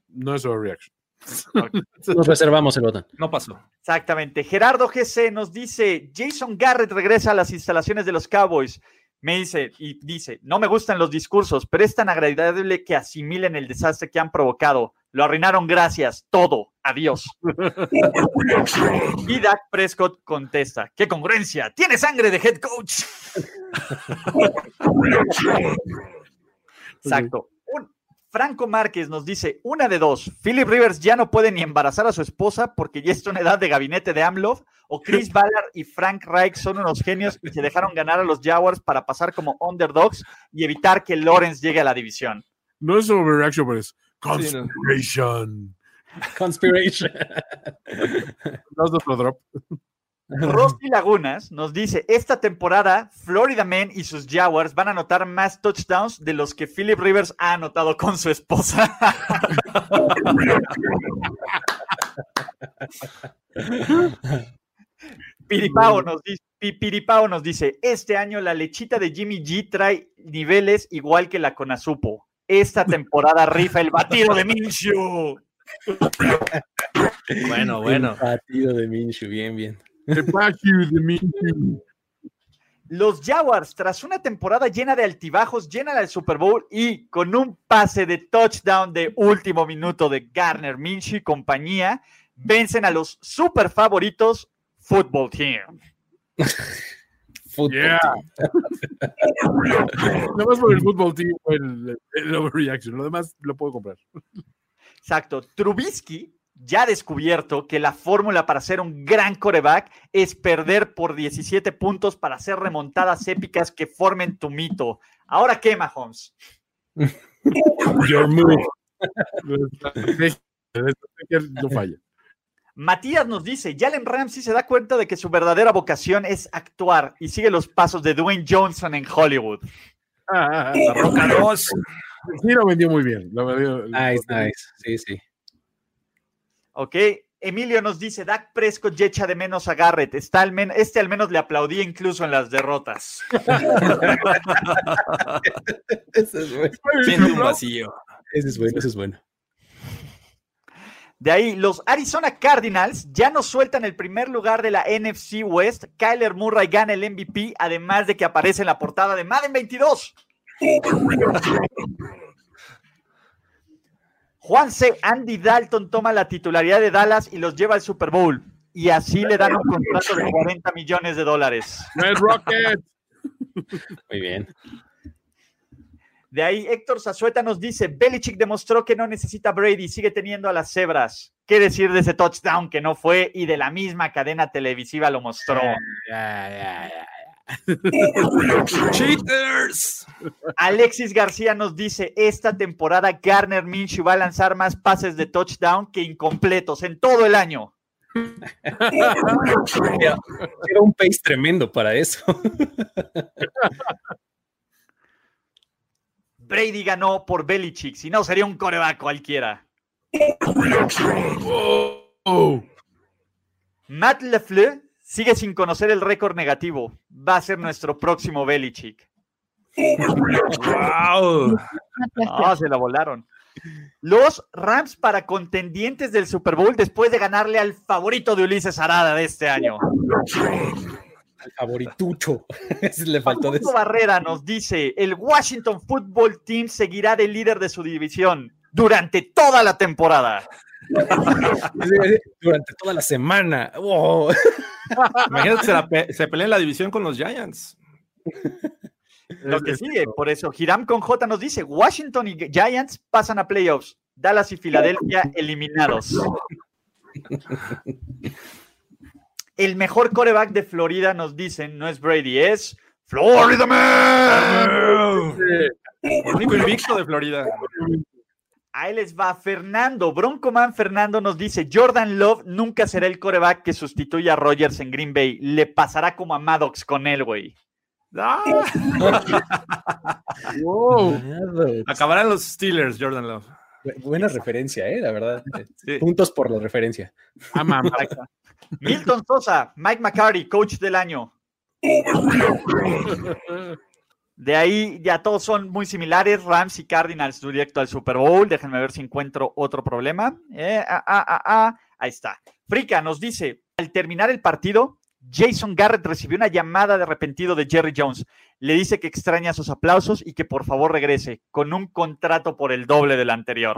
No es overreaction. Nos reservamos el botón. No pasó. Exactamente. Gerardo GC nos dice, Jason Garrett regresa a las instalaciones de los Cowboys. Me dice, y dice, no me gustan los discursos, pero es tan agradable que asimilen el desastre que han provocado. Lo arruinaron, gracias, todo, adiós. y Dak Prescott contesta, qué congruencia, tiene sangre de head coach. Exacto. Franco Márquez nos dice, una de dos, Philip Rivers ya no puede ni embarazar a su esposa porque ya está en edad de gabinete de AMLO, o Chris Ballard y Frank Reich son unos genios y se dejaron ganar a los Jaguars para pasar como underdogs y evitar que Lawrence llegue a la división. No es overreaction, pero es Sí, no. conspiration. Conspiration. Otro drop. Rosy Lagunas nos dice, esta temporada Florida Man y sus Jaguars van a anotar más touchdowns de los que Philip Rivers ha anotado con su esposa. Piripao nos, dice, Pi- Piripao nos dice, este año la lechita de Jimmy G trae niveles igual que la Conazupo. Esta temporada rifa el batido de Minshew. Bueno, bueno. El partido de Minshew, bien, bien. The. Los Jaguars, tras una temporada llena de altibajos, llena del Super Bowl y con un pase de touchdown de último minuto de Garner Minshew y compañía, vencen a los super favoritos Football Team. Fútbol. Yeah. Nada más por el fútbol team el, el overreaction. Lo demás lo puedo comprar. Exacto. Trubisky ya ha descubierto que la fórmula para ser un gran coreback es perder por 17 puntos para hacer remontadas épicas que formen tu mito. ¿Ahora qué, Mahomes? Your move. No falla. Matías nos dice, Jalen Ramsey se da cuenta de que su verdadera vocación es actuar y sigue los pasos de Dwayne Johnson en Hollywood. Ah, La Roca 2. Sí, lo vendió muy bien. Lo vendió- Nice, nice. Sí, sí. Ok, Emilio nos dice, Dak Prescott ya echa de menos a Garrett. Está al men- este al menos le aplaudía incluso en las derrotas. Ese es bueno. Siente un vacío. Ese es bueno, ese es bueno. De ahí, los Arizona Cardinals ya no sueltan el primer lugar de la NFC West. Kyler Murray gana el MVP, además de que aparece en la portada de Madden 22. Juan C. Andy Dalton toma la titularidad de Dallas y los lleva al Super Bowl. Y así le dan un contrato de 40 millones de dólares. Red Rocket. Muy bien. De ahí, Héctor Zazueta nos dice: Belichick demostró que no necesita a Brady, sigue teniendo a las cebras. ¿Qué decir de ese touchdown que no fue y de la misma cadena televisiva lo mostró? Cheaters. Alexis García nos dice: Esta temporada Garner Minshew va a lanzar más pases de touchdown que incompletos en todo el año. Era, un pace tremendo para eso. Brady ganó por Belichick, si no sería un coreback cualquiera. Oh. Matt LeFleur sigue sin conocer el récord negativo. Va a ser nuestro próximo Belichick. Wow. No, se la volaron. Los Rams para contendientes del Super Bowl después de ganarle al favorito de Ulises Arada de este año. Al favoritucho. Le faltó decir. Barrera nos dice, el Washington Football Team seguirá de líder de su división durante toda la temporada. Durante toda la semana. Oh. Imagínate, se, la pe- se pelea en la división con los Giants. Lo que sigue, por eso Hiram con J nos dice, Washington y Giants pasan a playoffs, Dallas y Filadelfia eliminados. El mejor coreback de Florida nos dicen, no es Brady, es Florida Man. El único invicto de Florida. Ahí les va Fernando. Broncoman Fernando nos dice: Jordan Love nunca será el coreback que sustituya a Rogers en Green Bay. Le pasará como a Maddox con él, güey. Ah, Wow. acabarán los Steelers, Jordan Love. Bu- Buena referencia, eh, la verdad. Sí. Puntos por la referencia. Ah. Milton Sosa, Mike McCarty, coach del año. De ahí ya todos son muy similares. Rams y Cardinals directo al Super Bowl. Déjenme ver si encuentro otro problema. Eh, ah, ah, ah, ah. Ahí está. Frica nos dice, al terminar el partido, Jason Garrett recibió una llamada de arrepentido de Jerry Jones. Le dice que extraña sus aplausos y que por favor regrese con un contrato por el doble del anterior.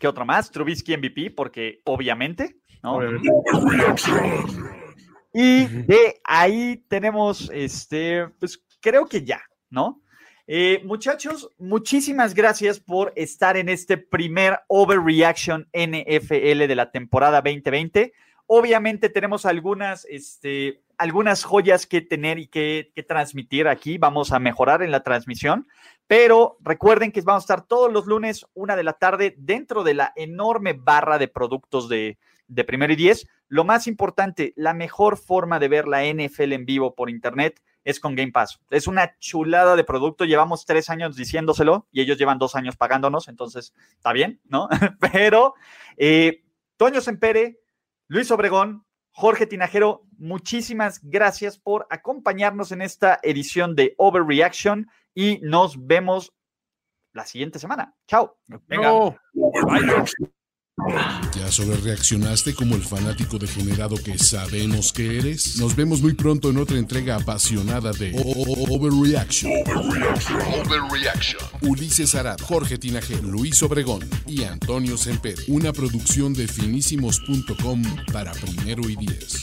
¿Qué otro más? Trubisky MVP, porque obviamente, ¿no? Y de ahí tenemos, este, pues creo que ya, ¿no? Eh, muchachos, muchísimas gracias por estar en este primer Overreaction NFL de la temporada 2020. Obviamente tenemos algunas, este, algunas joyas que tener y que, que transmitir aquí. Vamos a mejorar en la transmisión, pero recuerden que vamos a estar todos los lunes, una de la tarde, dentro de la enorme barra de productos de, de primero y diez. Lo más importante, la mejor forma de ver la NFL en vivo por internet es con Game Pass. Es una chulada de producto. Llevamos tres años diciéndoselo y ellos llevan dos años pagándonos, entonces está bien, ¿no? Pero eh, Toño Sempere, Luis Obregón, Jorge Tinajero, muchísimas gracias por acompañarnos en esta edición de Overreaction y nos vemos la siguiente semana. Chao. Venga. No. ¿Ya sobre reaccionaste como el fanático degenerado que sabemos que eres? Nos vemos muy pronto en otra entrega apasionada de O- O- O- Overreaction. Overreaction. Ulises Arad, Jorge Tinaje, Luis Obregón y Antonio Semper. Una producción de finísimos.com para primero y diez.